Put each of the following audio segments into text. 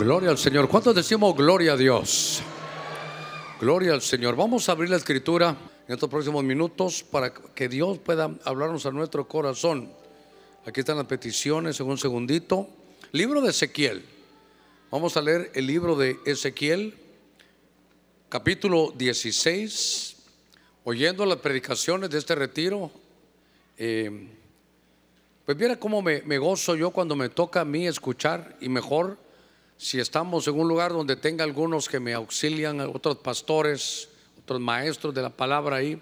Gloria al Señor. ¿Cuántos decimos gloria a Dios? Gloria al Señor. Vamos a abrir la escritura en estos próximos minutos para que Dios pueda hablarnos a nuestro corazón. Aquí están las peticiones en un segundito. Libro de Ezequiel. Vamos a leer el libro de Ezequiel, capítulo 16. Oyendo las predicaciones de este retiro, eh, pues viera cómo me, me gozo yo cuando me toca a mí escuchar y mejor si estamos en un lugar donde tenga algunos que me auxilian, otros pastores, otros maestros de la palabra ahí,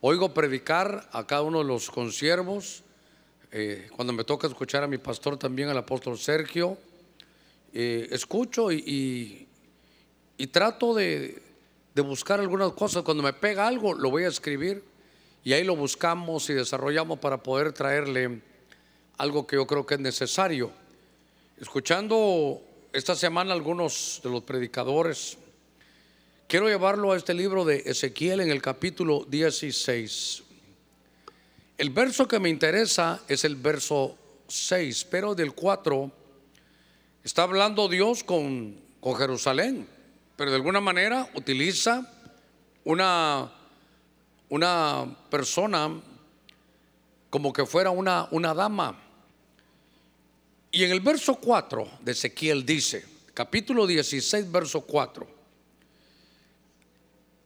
oigo predicar a cada uno de los consiervos, eh, cuando me toca escuchar a mi pastor también, al apóstol Sergio, eh, escucho y, y, y trato de, de buscar algunas cosas, cuando me pega algo lo voy a escribir y ahí lo buscamos y desarrollamos para poder traerle algo que yo creo que es necesario. Escuchando esta semana algunos de los predicadores. Quiero llevarlo a este libro de Ezequiel en el capítulo 16. El verso que me interesa es el verso 6, pero del 4 está hablando Dios con, con Jerusalén, pero de alguna manera utiliza una, una persona como que fuera una, una dama. Y en el verso 4 de Ezequiel dice, capítulo 16, verso 4,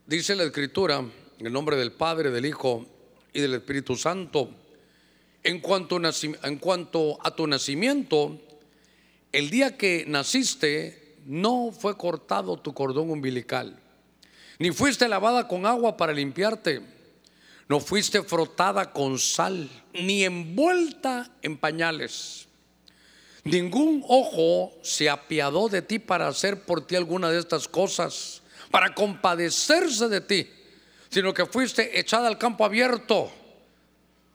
dice la escritura, en el nombre del Padre, del Hijo y del Espíritu Santo, en cuanto, en cuanto a tu nacimiento, el día que naciste, no fue cortado tu cordón umbilical, ni fuiste lavada con agua para limpiarte, no fuiste frotada con sal, ni envuelta en pañales Ningún ojo se apiadó de ti para hacer por ti alguna de estas cosas, para compadecerse de ti, sino que fuiste echada al campo abierto,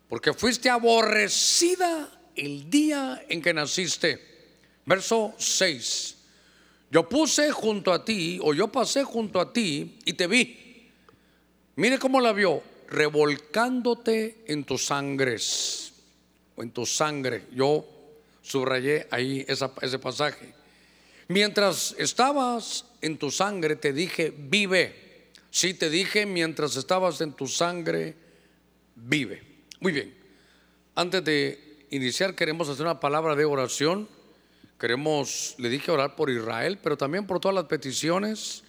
porque fuiste aborrecida el día en que naciste. Verso 6. Yo puse junto a ti, o yo pasé junto a ti y te vi. Mire cómo la vio, revolcándote en tus sangres, o en tu sangre. Yo subrayé ahí ese pasaje. Mientras estabas en tu sangre, te dije, vive. Sí, te dije, mientras estabas en tu sangre, vive. Muy bien. Antes de iniciar, queremos hacer una palabra de oración. Queremos, le dije, orar por Israel, pero también por todas las peticiones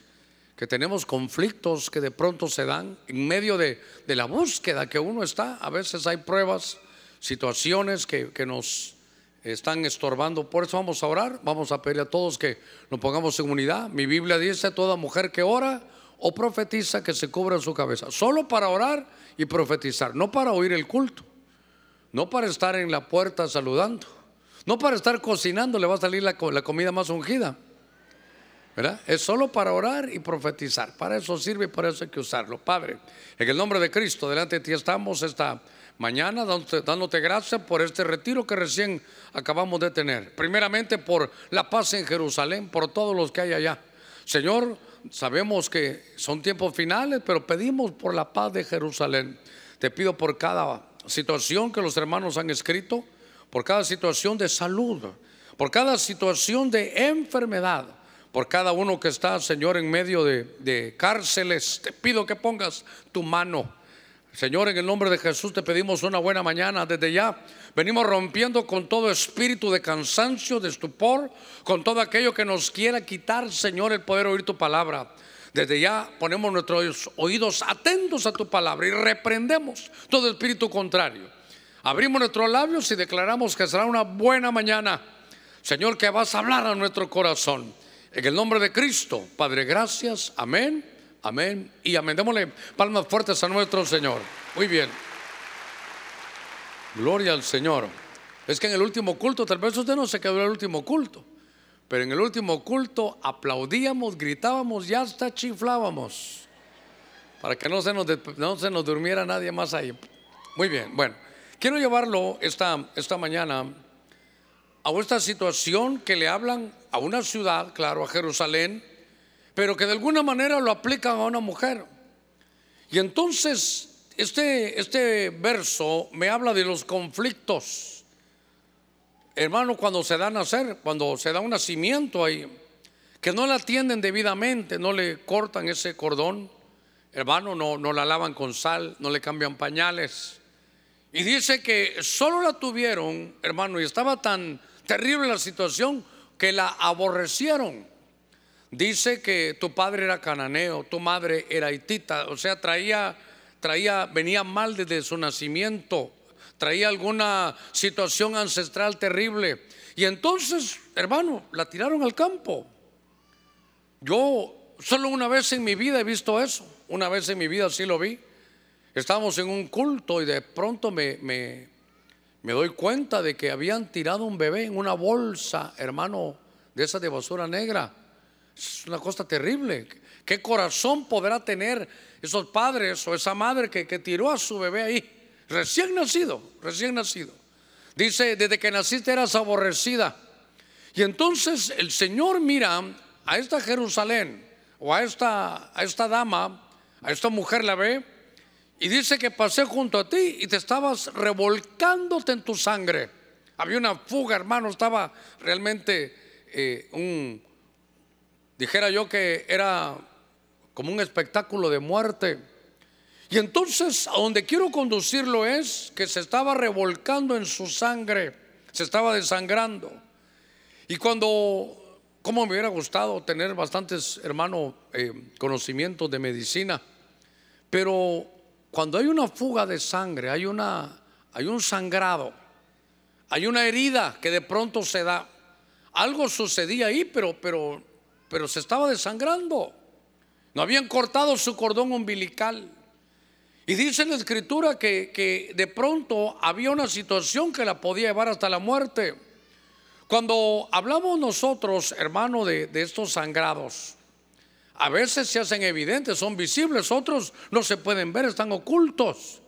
que tenemos conflictos que de pronto se dan en medio de, de la búsqueda que uno está. A veces hay pruebas, situaciones que, que nos están estorbando. Por eso vamos a orar, vamos a pedir a todos que nos pongamos en unidad. Mi Biblia dice, toda mujer que ora o profetiza que se cubra su cabeza. Solo para orar y profetizar, no para oír el culto, no para estar en la puerta saludando, no para estar cocinando, le va a salir la, la comida más ungida. ¿verdad? Es solo para orar y profetizar. Para eso sirve y para eso hay que usarlo. Padre, en el nombre de Cristo, delante de ti estamos esta mañana dándote, gracias por este retiro que recién acabamos de tener. Primeramente por la paz en Jerusalén, por todos los que hay allá. Señor, sabemos que son tiempos finales, pero pedimos por la paz de Jerusalén. Te pido por cada situación que los hermanos han escrito, por cada situación de salud, por cada situación de enfermedad, por cada uno que está, Señor, en medio de, de cárceles. Te pido que pongas tu mano Señor, en el nombre de Jesús te pedimos una buena mañana desde ya. Venimos rompiendo con todo espíritu de cansancio, de estupor, con todo aquello que nos quiera quitar, Señor, el poder oír tu palabra. Desde ya ponemos nuestros oídos atentos a tu palabra y reprendemos todo espíritu contrario. Abrimos nuestros labios y declaramos que será una buena mañana. Señor, que vas a hablar a nuestro corazón. En el nombre de Cristo, Padre, gracias. Amén Amén. Y amén. Démosle palmas fuertes a nuestro Señor. Muy bien. Gloria al Señor. Es que en el último culto, tal vez usted no se quedó en el último culto, pero en el último culto aplaudíamos, gritábamos y hasta chiflábamos. Para que no se nos, no se nos durmiera nadie más ahí. Muy bien. Bueno, quiero llevarlo esta, esta mañana a esta situación que le hablan a una ciudad, claro, a Jerusalén pero que de alguna manera lo aplican a una mujer. Y entonces este, este verso me habla de los conflictos. Hermano, cuando se da nacer, cuando se da un nacimiento ahí, que no la atienden debidamente, no le cortan ese cordón, hermano, no, no la lavan con sal, no le cambian pañales. Y dice que solo la tuvieron, hermano, y estaba tan terrible la situación que la aborrecieron. Dice que tu padre era cananeo, tu madre era hitita, o sea, traía, traía, venía mal desde su nacimiento, traía alguna situación ancestral terrible. Y entonces, hermano, la tiraron al campo. Yo solo una vez en mi vida he visto eso, una vez en mi vida sí lo vi. Estábamos en un culto y de pronto me, me, me doy cuenta de que habían tirado un bebé en una bolsa, hermano, de esa de basura negra. Es una cosa terrible. ¿Qué corazón podrá tener esos padres o esa madre que, que tiró a su bebé ahí? Recién nacido, recién nacido. Dice, desde que naciste eras aborrecida. Y entonces el Señor mira a esta Jerusalén o a esta, a esta dama, a esta mujer la ve y dice que pasé junto a ti y te estabas revolcándote en tu sangre. Había una fuga, hermano, estaba realmente eh, un, dijera yo que era como un espectáculo de muerte. Y entonces a donde quiero conducirlo es que se estaba revolcando en su sangre, se estaba desangrando. Y cuando cómo me hubiera gustado tener bastantes, hermanos, eh, conocimientos de medicina. Pero cuando hay una fuga de sangre, hay, una, hay un sangrado, hay una herida que de pronto se da. Algo sucedía ahí, pero, pero, pero se estaba desangrando. No habían cortado su cordón umbilical. Y dice la escritura que, que de pronto había una situación que la podía llevar hasta la muerte. Cuando hablamos nosotros, hermano, de, estos sangrados, a veces se hacen evidentes, son visibles, otros no se pueden ver, están ocultos.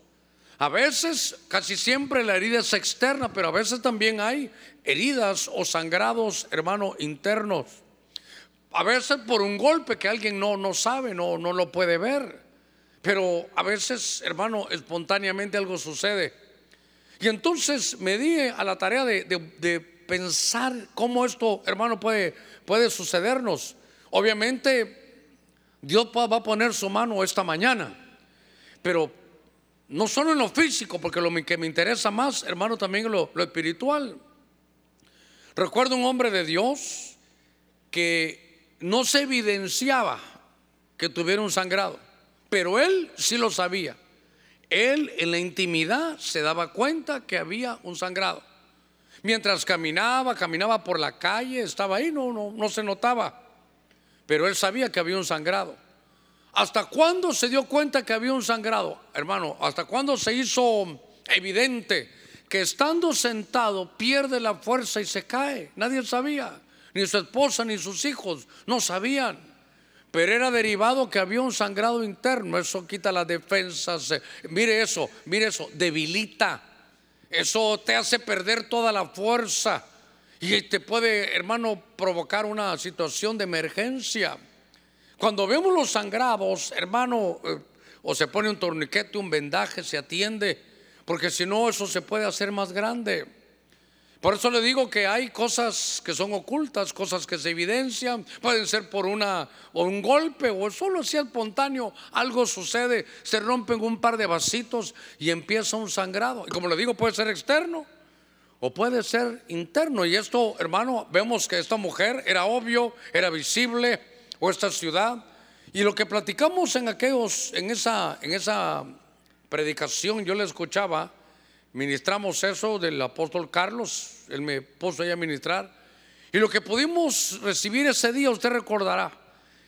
A veces, casi siempre la herida es externa, pero a veces también hay heridas o sangrados, hermano, internos. A veces por un golpe que alguien no, no sabe, no, no lo puede ver. Pero a veces, hermano, espontáneamente algo sucede. Y entonces me di a la tarea de, de pensar cómo esto, hermano, puede, puede sucedernos. Obviamente, Dios va a poner su mano esta mañana, pero no solo en lo físico, porque lo que me interesa más, hermano, también lo, lo espiritual. Recuerdo un hombre de Dios que no se evidenciaba que tuviera un sangrado, pero él sí lo sabía. Él en la intimidad se daba cuenta que había un sangrado. Mientras caminaba, caminaba por la calle, estaba ahí, no, no, no se notaba. Pero él sabía que había un sangrado. ¿Hasta cuándo se dio cuenta que había un sangrado? Hermano, ¿hasta cuándo se hizo evidente que estando sentado pierde la fuerza y se cae? Nadie sabía, ni su esposa ni sus hijos no sabían. Pero era derivado que había un sangrado interno, eso quita las defensas. Mire eso, mire eso, debilita eso te hace perder toda la fuerza y te puede, hermano, provocar una situación de emergencia. Cuando vemos los sangrados, hermano, eh, o se pone un torniquete, un vendaje, se atiende, porque si no, eso se puede hacer más grande. Por eso le digo que hay cosas que son ocultas, cosas que se evidencian, pueden ser por una o un golpe o solo si espontáneo, algo sucede, se rompen un par de vasitos y empieza un sangrado. Y como le digo, puede ser externo o puede ser interno. Y esto, hermano, vemos que esta mujer era obvio, era visible, o esta ciudad. Y lo que platicamos en aquellos, en esa, en esa predicación, yo le escuchaba ministramos eso del apóstol Carlos, él me puso ahí a ministrar. Y lo que pudimos recibir ese día, usted recordará,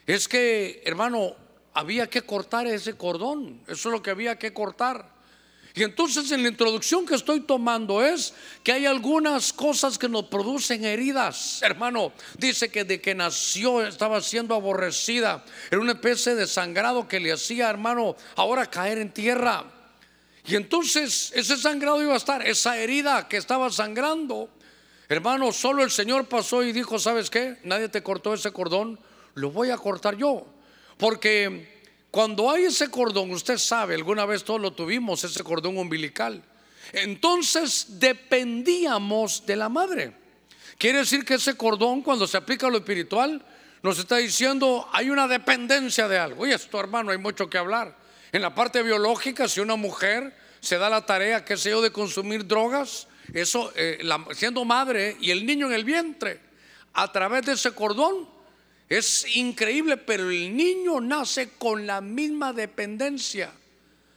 es que, hermano, había que cortar ese cordón, eso es lo que había que cortar. Y entonces en la introducción que estoy tomando es que hay algunas cosas que nos producen heridas. Hermano, dice que de que nació estaba siendo aborrecida. Era una especie de sangrado que le hacía, hermano, ahora caer en tierra. Y entonces ese sangrado iba a estar, esa herida que estaba sangrando. Hermano, solo el Señor pasó y dijo, ¿sabes qué? Nadie te cortó ese cordón, lo voy a cortar yo. Porque cuando hay ese cordón, usted sabe, alguna vez todos lo tuvimos, ese cordón umbilical. Entonces dependíamos de la madre. Quiere decir que ese cordón, cuando se aplica a lo espiritual, nos está diciendo hay una dependencia de algo. Y esto, hermano, hay mucho que hablar. En la parte biológica, si una mujer se da la tarea, qué sé yo, de consumir drogas, eso, eh, siendo madre y el niño en el vientre, a través de ese cordón, es increíble, pero el niño nace con la misma dependencia.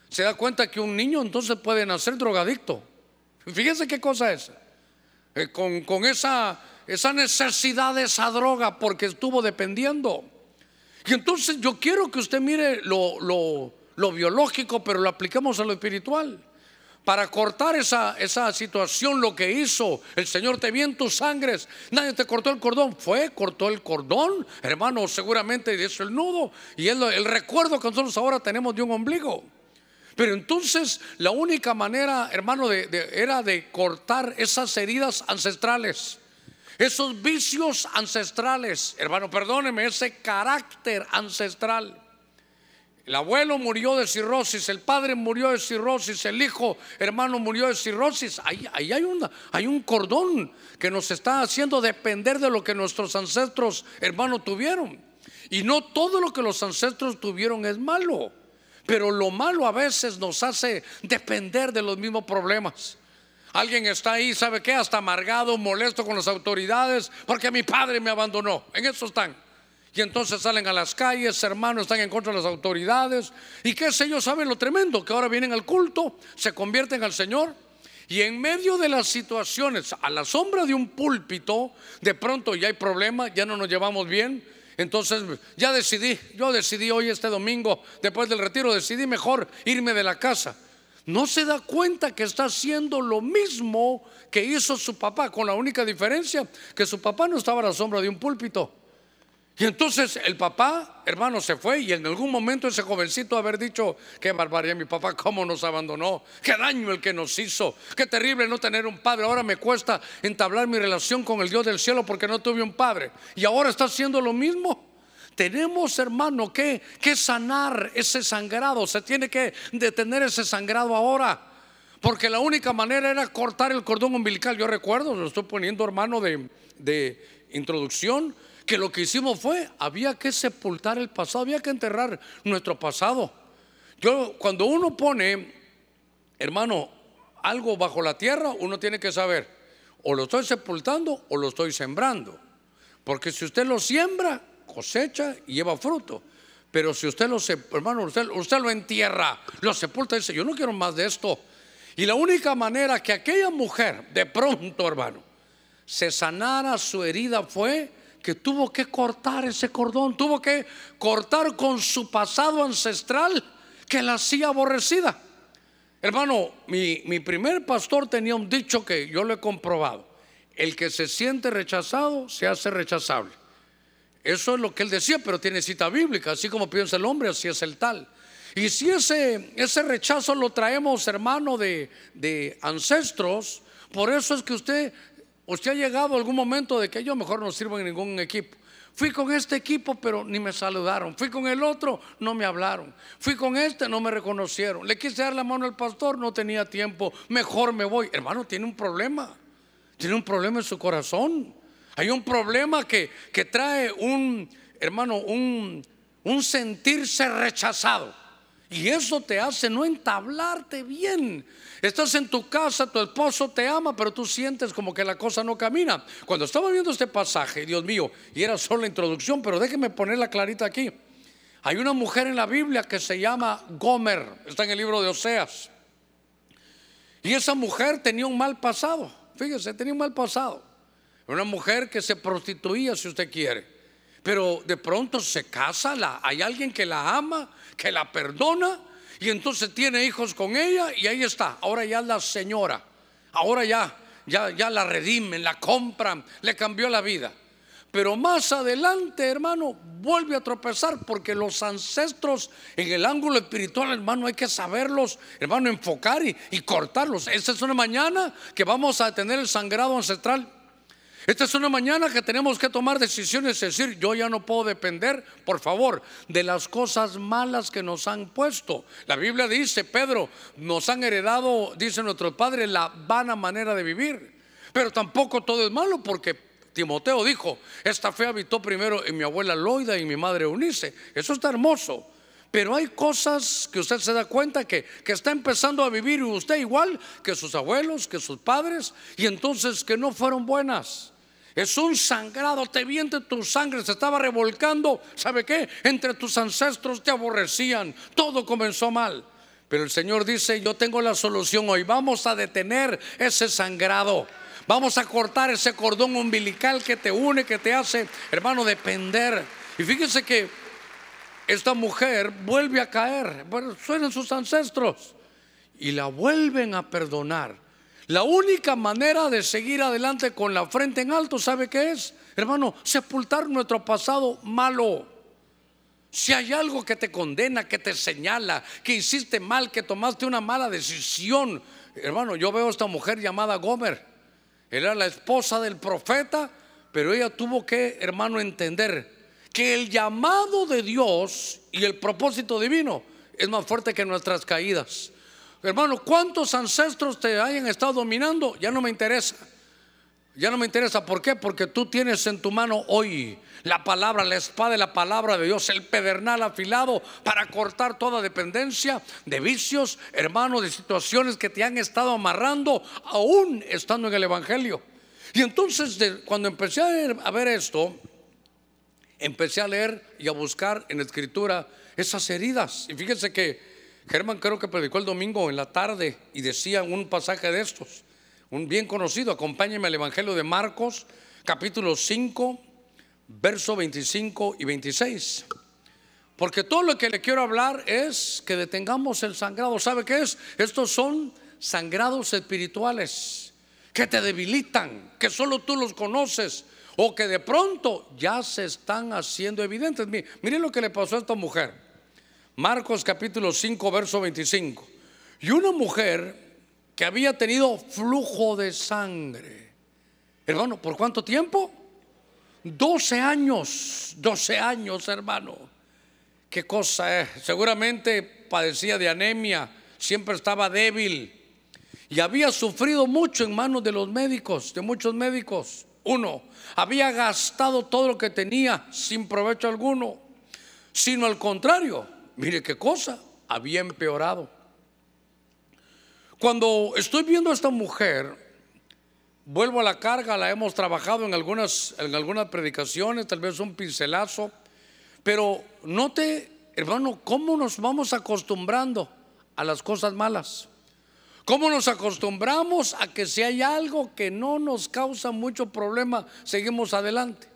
Se da cuenta que un niño entonces puede nacer drogadicto. Fíjense qué cosa es. Eh, con, con esa, esa necesidad de esa droga porque estuvo dependiendo. Y entonces yo quiero que usted mire lo, lo, lo biológico, pero lo apliquemos a lo espiritual. Para cortar esa, esa situación, lo que hizo el Señor, te vi en tus sangres, nadie te cortó el cordón, fue, cortó el cordón, hermano, seguramente hizo el nudo, y el, el recuerdo que nosotros ahora tenemos de un ombligo. Pero entonces la única manera, hermano, de, era de cortar esas heridas ancestrales, esos vicios ancestrales, hermano, perdóneme, ese carácter ancestral. El abuelo murió de cirrosis, el padre murió de cirrosis, el hijo, hermano, murió de cirrosis. Ahí, hay, hay un cordón que nos está haciendo depender de lo que nuestros ancestros, hermano, tuvieron. Y no todo lo que los ancestros tuvieron es malo, pero lo malo a veces nos hace depender de los mismos problemas. Alguien está ahí, ¿sabe qué? Hasta amargado, molesto con las autoridades porque mi padre me abandonó. En eso están. Y entonces salen a las calles, hermanos, están en contra de las autoridades. Y qué sé yo, saben lo tremendo, que ahora vienen al culto, se convierten al Señor. Y en medio de las situaciones, a la sombra de un púlpito, de pronto ya hay problema, ya no nos llevamos bien. Entonces ya decidí, yo decidí hoy este domingo, después del retiro, decidí mejor irme de la casa. No se da cuenta que está haciendo lo mismo que hizo su papá, con la única diferencia que su papá no estaba a la sombra de un púlpito. Y entonces el papá, hermano, se fue y en algún momento ese jovencito haber dicho, qué barbaridad, mi papá, cómo nos abandonó, qué daño el que nos hizo, qué terrible no tener un padre. Ahora me cuesta entablar mi relación con el Dios del cielo porque no tuve un padre. Y ahora está haciendo lo mismo. Tenemos, hermano, que, que sanar ese sangrado. Se tiene que detener ese sangrado ahora. Porque la única manera era cortar el cordón umbilical. Yo recuerdo, lo estoy poniendo, hermano, de, de introducción que lo que hicimos fue, había que sepultar el pasado, había que enterrar nuestro pasado. Yo, cuando uno pone, hermano, algo bajo la tierra, uno tiene que saber, o lo estoy sepultando o lo estoy sembrando. Porque si usted lo siembra, cosecha y lleva fruto. Pero si usted lo, hermano, usted, usted lo entierra, lo sepulta y dice, yo no quiero más de esto. Y la única manera que aquella mujer, de pronto, hermano, se sanara su herida fue que tuvo que cortar ese cordón, tuvo que cortar con su pasado ancestral que la hacía aborrecida. Hermano, mi, mi primer pastor tenía un dicho que yo lo he comprobado. El que se siente rechazado se hace rechazable. Eso es lo que él decía, pero tiene cita bíblica, así como piensa el hombre, así es el tal. Y si ese, ese rechazo lo traemos, hermano, de, de ancestros, por eso es que usted Usted ha llegado algún momento de que yo mejor no sirvo en ningún equipo. Fui con este equipo, pero ni me saludaron. Fui con el otro, no me hablaron. Fui con este, no me reconocieron. Le quise dar la mano al pastor, no tenía tiempo. Mejor me voy. Hermano, tiene un problema. Tiene un problema en su corazón. Hay un problema que, que trae un, hermano, un, un sentirse rechazado. Y eso te hace no entablarte bien. Estás en tu casa, tu esposo te ama, pero tú sientes como que la cosa no camina. Cuando estaba viendo este pasaje, Dios mío, y era solo la introducción, pero déjeme ponerla clarita aquí. Hay una mujer en la Biblia que se llama Gomer, está en el libro de Oseas. Y esa mujer tenía un mal pasado. Fíjese, tenía un mal pasado. Una mujer que se prostituía, si usted quiere. Pero de pronto se casa, hay alguien que la ama, que la perdona y entonces tiene hijos con ella y ahí está. Ahora ya la señora, ahora ya, ya, ya la redimen, la compran, le cambió la vida. Pero más adelante, hermano, vuelve a tropezar porque los ancestros en el ángulo espiritual, hermano, hay que saberlos, hermano, enfocar y, cortarlos. Esta es una mañana que vamos a tener el sangrado ancestral esta es una mañana que tenemos que tomar decisiones, es decir, yo ya no puedo depender, por favor, de las cosas malas que nos han puesto. La Biblia dice, Pedro, nos han heredado, dice nuestro Padre, la vana manera de vivir. Pero tampoco todo es malo porque Timoteo dijo, esta fe habitó primero en mi abuela Loida y mi madre Eunice. Eso está hermoso. Pero hay cosas que usted se da cuenta que, que está empezando a vivir usted igual que sus abuelos, que sus padres, y entonces que no fueron buenas. Es un sangrado, te viente tu sangre, se estaba revolcando. ¿Sabe qué? Entre tus ancestros te aborrecían, todo comenzó mal. Pero el Señor dice, yo tengo la solución hoy, vamos a detener ese sangrado. Vamos a cortar ese cordón umbilical que te une, que te hace, hermano, depender. Y fíjese que esta mujer vuelve a caer, bueno, sus ancestros y la vuelven a perdonar. La única manera de seguir adelante con la frente en alto, ¿sabe qué es? Hermano, sepultar nuestro pasado malo. Si hay algo que te condena, que te señala, que hiciste mal, que tomaste una mala decisión, hermano, yo veo a esta mujer llamada Gomer. Era la esposa del profeta, pero ella tuvo que, hermano, entender que el llamado de Dios y el propósito divino es más fuerte que nuestras caídas. Hermano, ¿cuántos ancestros te hayan estado dominando? Ya no me interesa. Ya no me interesa. ¿Por qué? Porque tú tienes en tu mano hoy la palabra, la espada de la palabra de Dios, el pedernal afilado para cortar toda dependencia de vicios, hermano, de situaciones que te han estado amarrando, aún estando en el Evangelio. Y entonces, cuando empecé a ver esto, empecé a leer y a buscar en la escritura esas heridas. Y fíjense que Germán creo que predicó el domingo en la tarde y decía un pasaje de estos, un bien conocido, acompáñeme al Evangelio de Marcos, capítulo 5, verso 25 y 26. Porque todo lo que le quiero hablar es que detengamos el sangrado. ¿Sabe qué es? Estos son sangrados espirituales que te debilitan, que solo tú los conoces o que de pronto ya se están haciendo evidentes. Miren lo que le pasó a esta mujer. Marcos capítulo 5, verso 25. Y una mujer que había tenido flujo de sangre. Hermano, ¿por cuánto tiempo? 12 años, 12 años, hermano. ¿Qué cosa es? Seguramente padecía de anemia, siempre estaba débil y había sufrido mucho en manos de los médicos, de muchos médicos. Uno, había gastado todo lo que tenía sin provecho alguno, sino al contrario, mire qué cosa, había empeorado. Cuando estoy viendo a esta mujer, vuelvo a la carga, la hemos trabajado en algunas, en algunas predicaciones, tal vez un pincelazo, pero note, hermano, cómo nos vamos acostumbrando a las cosas malas. ¿Cómo nos acostumbramos a que si hay algo que no nos causa mucho problema, seguimos adelante?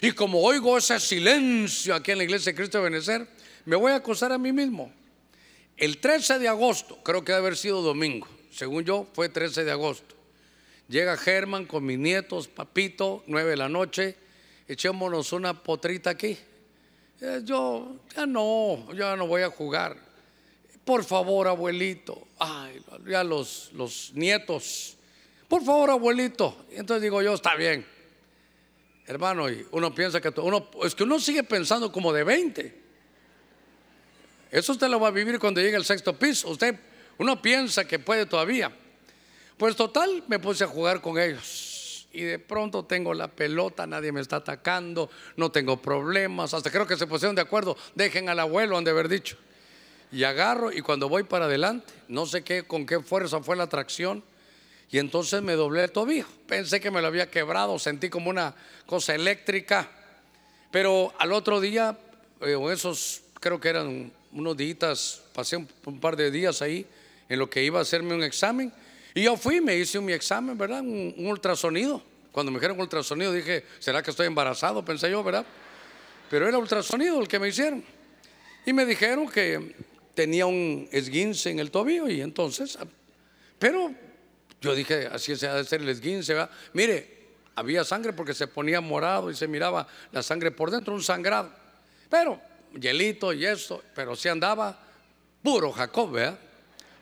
Y como oigo ese silencio aquí en la iglesia de Cristo de Benecer, me voy a acusar a mí mismo. El 13 de agosto, creo que debe haber sido domingo, según yo fue 13 de agosto. Llega Germán con mis nietos, papito, 9 de la noche, echémonos una potrita aquí. Eh, yo ya no, ya no voy a jugar. Por favor, abuelito. Ay, ya los, los nietos. Por favor, abuelito. Entonces digo yo, está bien. Hermano, y uno piensa que uno, es que uno sigue pensando como de 20. Eso usted lo va a vivir cuando llegue al sexto piso. Usted, uno piensa que puede todavía. Pues total, me puse a jugar con ellos. Y de pronto tengo la pelota, nadie me está atacando, no tengo problemas. Hasta creo que se pusieron de acuerdo. Dejen al abuelo, han de haber dicho. Y agarro y cuando voy para adelante, no sé qué, con qué fuerza fue la tracción. Y entonces me doblé el tobillo. Pensé que me lo había quebrado, sentí como una cosa eléctrica. Pero al otro día, eh, esos creo que eran unos días, pasé un, par de días ahí en lo que iba a hacerme un examen. Y yo fui, me hice mi examen, ¿verdad? Un, ultrasonido. Cuando me dijeron ultrasonido dije, ¿será que estoy embarazado? Pensé yo, ¿verdad? Pero era ultrasonido el que me hicieron. Y me dijeron que tenía un esguince en el tobillo y entonces, pero yo dije, así se ha de ser el esguince, ¿verdad? Mire, había sangre porque se ponía morado y se miraba la sangre por dentro, un sangrado. Pero hielito y eso, pero si andaba puro Jacob, ¿verdad?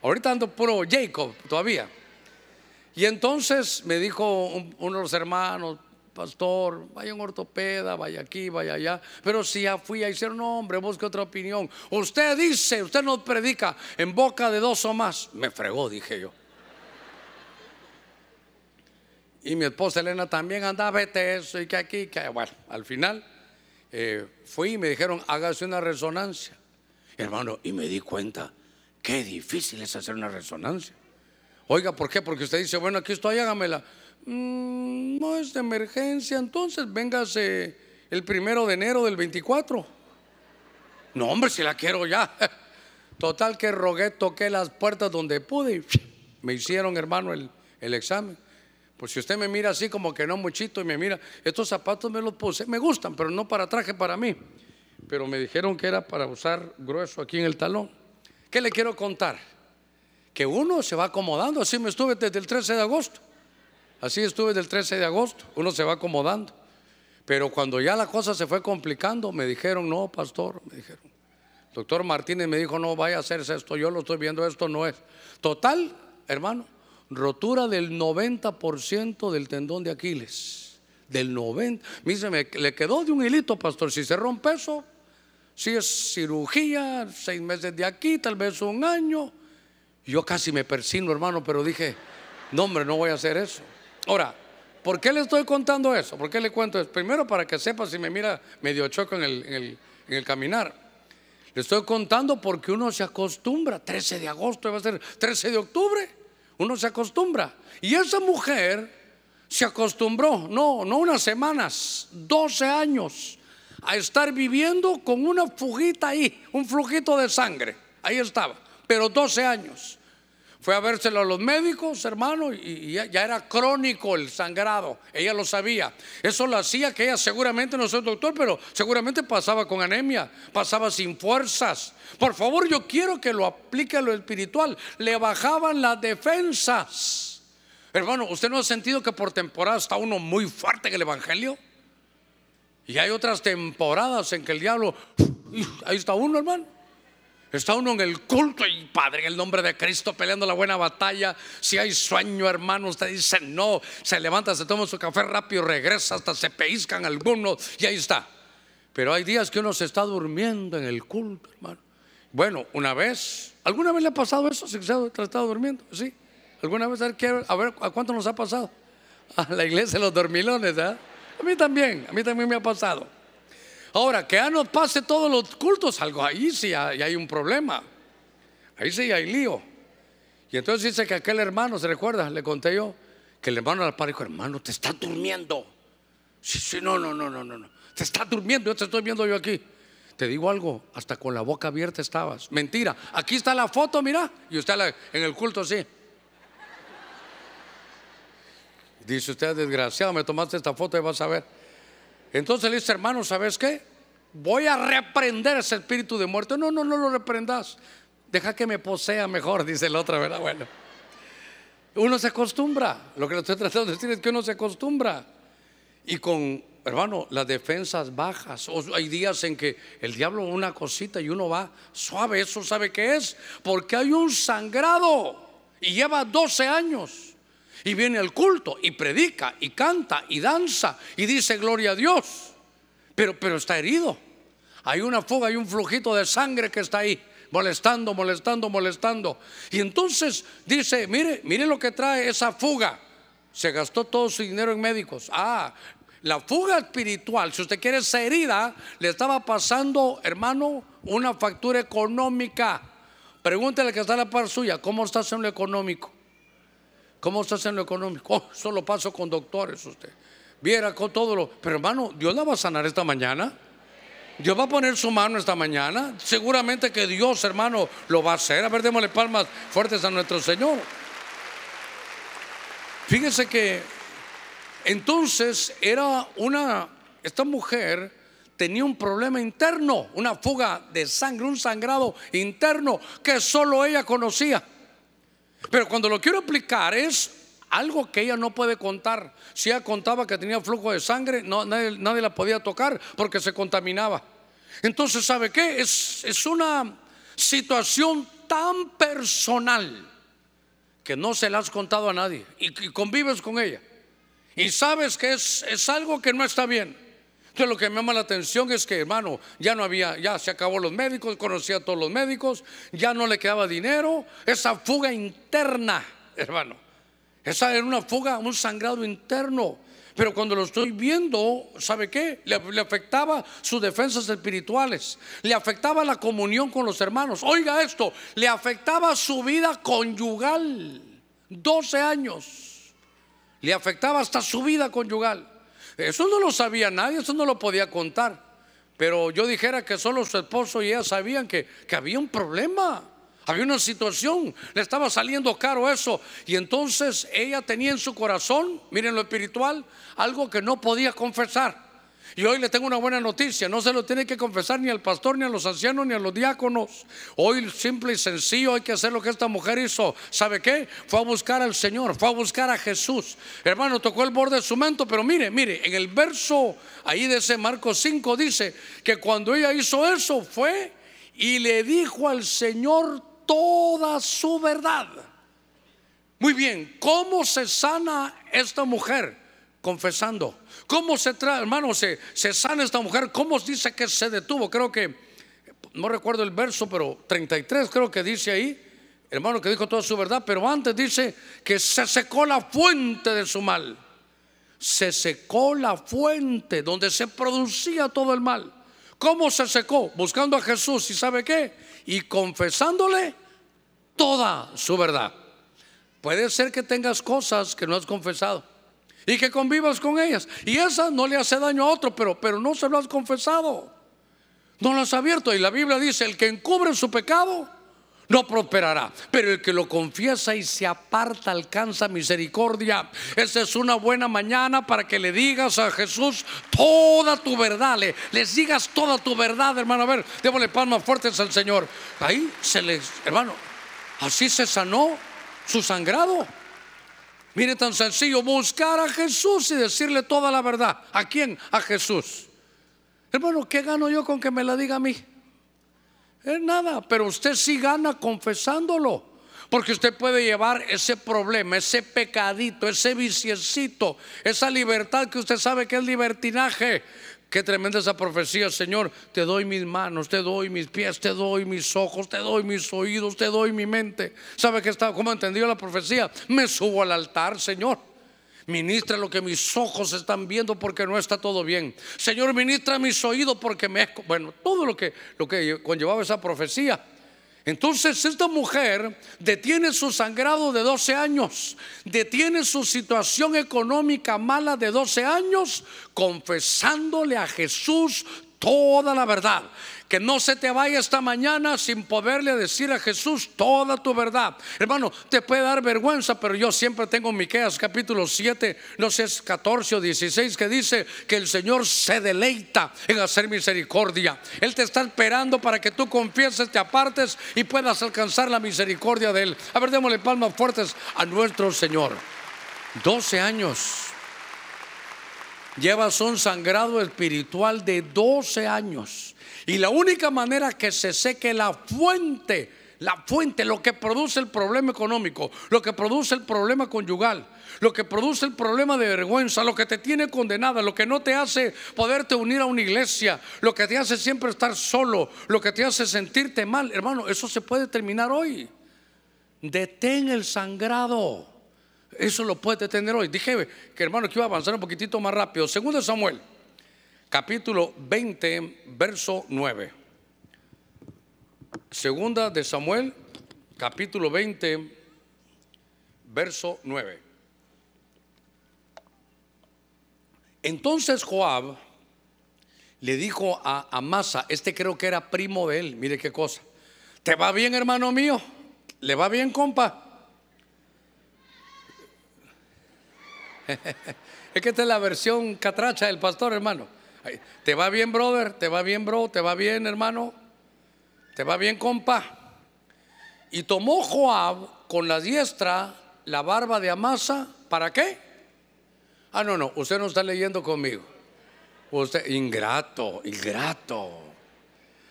Ahorita ando puro Jacob todavía. Y entonces me dijo uno de los hermanos, pastor, vaya un ortopeda, vaya aquí, vaya allá. Pero si ya fui a decir, no, hombre, busque otra opinión. Usted dice, usted no predica en boca de dos o más. Me fregó, dije yo. Y mi esposa Elena también andaba, vete eso y que aquí, que bueno, al final eh, fui y me dijeron, hágase una resonancia. Hermano, y me di cuenta, qué difícil es hacer una resonancia. Oiga, ¿por qué? Porque usted dice, bueno, aquí estoy, hágamela. Mm, no es de emergencia, entonces véngase el primero de enero del 24. No, hombre, si la quiero ya. Total que rogué, toqué las puertas donde pude y me hicieron, hermano, el, el examen. Pues si usted me mira así como que no muchito y me mira, estos zapatos me los puse, me gustan, pero no para traje para mí. Pero me dijeron que era para usar grueso aquí en el talón. ¿Qué le quiero contar? Que uno se va acomodando, así me estuve desde el 13 de agosto. Así estuve desde el 13 de agosto, uno se va acomodando. Pero cuando ya la cosa se fue complicando, me dijeron, no, pastor, me dijeron. Doctor Martínez me dijo, no vaya a hacerse esto, yo lo estoy viendo, esto no es. Total, hermano, rotura del 90% del tendón de Aquiles. Del 90. Me dice, me, le quedó de un hilito, pastor. Si se rompe eso, si es cirugía, seis meses de aquí, tal vez un año. Yo casi me persino, hermano, pero dije, no, hombre, no voy a hacer eso. Ahora, ¿por qué le estoy contando eso? ¿Por qué le cuento eso? Primero, para que sepa si me mira medio choco en el, en el, en el caminar. Le estoy contando porque uno se acostumbra. 13 de agosto va a ser 13 de octubre. Uno se acostumbra. Y esa mujer se acostumbró, no, no unas semanas, 12 años, a estar viviendo con una fujita ahí, un flujito de sangre. Ahí estaba, pero 12 años. Fue a vérselo a los médicos, hermano, y ya, era crónico el sangrado. Ella lo sabía. Eso lo hacía que ella seguramente no soy doctor, pero seguramente pasaba con anemia, pasaba sin fuerzas. Por favor, yo quiero que lo aplique a lo espiritual. Le bajaban las defensas. Hermano, ¿usted no ha sentido que por temporada está uno muy fuerte en el Evangelio? Y hay otras temporadas en que el diablo, ahí está uno, hermano. Está uno en el culto y Padre, en el nombre de Cristo, peleando la buena batalla. Si hay sueño, hermano, usted dice no. Se levanta, se toma su café rápido, regresa, hasta se peiscan algunos y ahí está. Pero hay días que uno se está durmiendo en el culto, hermano. Bueno, una vez, ¿alguna vez le ha pasado eso? ¿Se ha estado durmiendo? Sí. ¿Alguna vez? A ver, a ver, ¿a cuánto nos ha pasado? A la iglesia los dormilones, ¿eh? A mí también, a mí también me ha pasado. Ahora, que ya no pase todos los cultos, algo ahí sí hay un problema. Ahí sí hay lío. Y entonces dice que aquel hermano, ¿se recuerda? Le conté yo que el hermano al par dijo, hermano, te está durmiendo. Sí, sí, no, no, no, no, no. Te está durmiendo, yo te estoy viendo yo aquí. Te digo algo, hasta con la boca abierta estabas. Mentira. Aquí está la foto, mira. Y usted en el culto sí. Dice usted, desgraciado, me tomaste esta foto y vas a ver. Entonces le dice, hermano, ¿sabes qué? Voy a reprender ese espíritu de muerte. No, no, no lo reprendas. Deja que me posea mejor, dice el otro, ¿verdad? Bueno. Uno se acostumbra. Lo que le estoy tratando de decir es que uno se acostumbra. Y con, hermano, las defensas bajas. Hay días en que el diablo una cosita y uno va suave. ¿Eso sabe qué es? Porque hay un sangrado. Y lleva 12 años. Y viene al culto y predica y canta y danza y dice gloria a Dios. Pero, pero está herido. Hay una fuga, hay un flujito de sangre que está ahí, molestando, molestando, molestando. Y entonces dice, mire, mire lo que trae esa fuga. Se gastó todo su dinero en médicos. Ah, la fuga espiritual, si usted quiere esa herida, le estaba pasando, hermano, una factura económica. Pregúntele que está a la par suya, ¿cómo está en lo económico? ¿Cómo estás en lo económico? Oh, solo paso con doctores usted. Viera con todo lo... Pero hermano, Dios la va a sanar esta mañana. Dios va a poner su mano esta mañana. Seguramente que Dios, hermano, lo va a hacer. A ver, démosle palmas fuertes a nuestro Señor. Fíjese que entonces era una, esta mujer tenía un problema interno, una fuga de sangre, un sangrado interno que solo ella conocía. Pero cuando lo quiero aplicar es algo que ella no puede contar. Si ella contaba que tenía flujo de sangre, no, nadie, la podía tocar porque se contaminaba. Entonces, ¿sabe qué? Es, es una situación tan personal que no se la has contado a nadie y, y convives con ella. Y sabes que es, es algo que no está bien. Entonces lo que me llama la atención es que, hermano, ya no había, ya se acabó los médicos, conocía a todos los médicos, ya no le quedaba dinero, esa fuga interna, hermano. Esa era una fuga, un sangrado interno. Pero cuando lo estoy viendo, ¿sabe qué? Le, le, afectaba sus defensas espirituales, le afectaba la comunión con los hermanos. Oiga esto, le afectaba su vida conyugal. 12 años. Le afectaba hasta su vida conyugal. Eso no lo sabía nadie, eso no lo podía contar. Pero yo dijera que solo su esposo y ella sabían que, que había un problema. Había una situación, le estaba saliendo caro eso. Y entonces ella tenía en su corazón, miren lo espiritual, algo que no podía confesar. Y hoy le tengo una buena noticia, no se lo tiene que confesar ni al pastor, ni a los ancianos, ni a los diáconos. Hoy simple y sencillo hay que hacer lo que esta mujer hizo. ¿Sabe qué? Fue a buscar al Señor, fue a buscar a Jesús. Hermano, tocó el borde de su manto, pero mire, mire, en el verso ahí de ese Marcos 5 dice que cuando ella hizo eso fue y le dijo al Señor toda su verdad. Muy bien, ¿cómo se sana esta mujer? Confesando. ¿Cómo se trae, hermano, se, se sana esta mujer? ¿Cómo dice que se detuvo? Creo que, no recuerdo el verso, pero 33 creo que dice ahí, hermano, que dijo toda su verdad, pero antes dice que se secó la fuente de su mal. Se secó la fuente donde se producía todo el mal. ¿Cómo se secó? Buscando a Jesús y sabe qué? Y confesándole toda su verdad. Puede ser que tengas cosas que no has confesado y que convivas con ellas. Y esa no le hace daño a otro, pero, pero no se lo has confesado. No lo has abierto. Y la Biblia dice, el que encubre su pecado no prosperará. Pero el que lo confiesa y se aparta alcanza misericordia. Esa es una buena mañana para que le digas a Jesús toda tu verdad. Le, les digas toda tu verdad, hermano. A ver, démosle palmas fuertes al Señor. Ahí se les, hermano, así se sanó su sangrado. Mire tan sencillo, buscar a Jesús y decirle toda la verdad. ¿A quién? A Jesús. Hermano, ¿qué gano yo con que me la diga a mí? Es nada, pero usted sí gana confesándolo. Porque usted puede llevar ese problema, ese pecadito, ese viciecito, esa libertad que usted sabe que es libertinaje. Qué tremenda esa profecía, Señor. Te doy mis manos, te doy mis pies, te doy mis ojos, te doy mis oídos, te doy mi mente. ¿Sabe qué está? ¿Cómo entendido la profecía? Me subo al altar, Señor. Ministra lo que mis ojos están viendo porque no está todo bien. Señor, ministra mis oídos porque me... Bueno, todo lo que, lo que conllevaba esa profecía. Entonces esta mujer detiene su sangrado de 12 años, detiene su situación económica mala de 12 años, confesándole a Jesús toda la verdad. Que no se te vaya esta mañana sin poderle decir a Jesús toda tu verdad. Hermano, te puede dar vergüenza, pero yo siempre tengo Miqueas capítulo 7, no sé, es 14 o 16, que dice que el Señor se deleita en hacer misericordia. Él te está esperando para que tú confieses, te apartes y puedas alcanzar la misericordia de Él. A ver, démosle palmas fuertes a nuestro Señor. 12 años Llevas un sangrado espiritual de 12 años. Y la única manera que se seque la fuente, la fuente, lo que produce el problema económico, lo que produce el problema conyugal, lo que produce el problema de vergüenza, lo que te tiene condenada, lo que no te hace poderte unir a una iglesia, lo que te hace siempre estar solo, lo que te hace sentirte mal, hermano, eso se puede terminar hoy. Detén el sangrado. Eso lo puede tener hoy. Dije que hermano que iba a avanzar un poquitito más rápido. Segundo Samuel, capítulo 20, verso 9. Segunda de Samuel, capítulo 20, verso 9. Entonces Joab le dijo a Amasa, este creo que era primo de él, mire qué cosa. ¿Te va bien, hermano mío? ¿Le va bien, compa? es que esta es la versión catracha del pastor, hermano. ¿Te va bien, brother? ¿Te va bien, bro? ¿Te va bien, hermano? ¿Te va bien, compa? Y tomó Joab con la diestra la barba de Amasa. ¿Para qué? Ah, no, no, usted no está leyendo conmigo. Usted, ingrato, ingrato.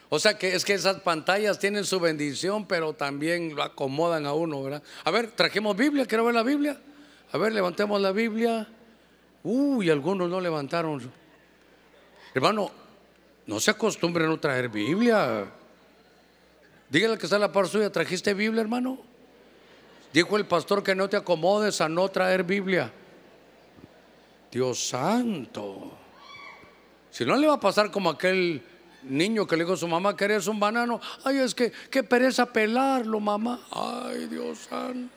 O sea que es que esas pantallas tienen su bendición, pero también lo acomodan a uno, ¿verdad? A ver, trajimos Biblia, quiero ver la Biblia. A ver, levantemos la Biblia. Uy, algunos no levantaron. Hermano, no se acostumbren a no traer Biblia. Dígale que está la par suya, ¿trajiste Biblia, hermano? Dijo el pastor que no te acomodes a no traer Biblia. Dios santo. Si no le va a pasar como aquel niño que le dijo a su mamá que eres un banano. Ay, es que qué pereza pelarlo, mamá. Ay, Dios santo.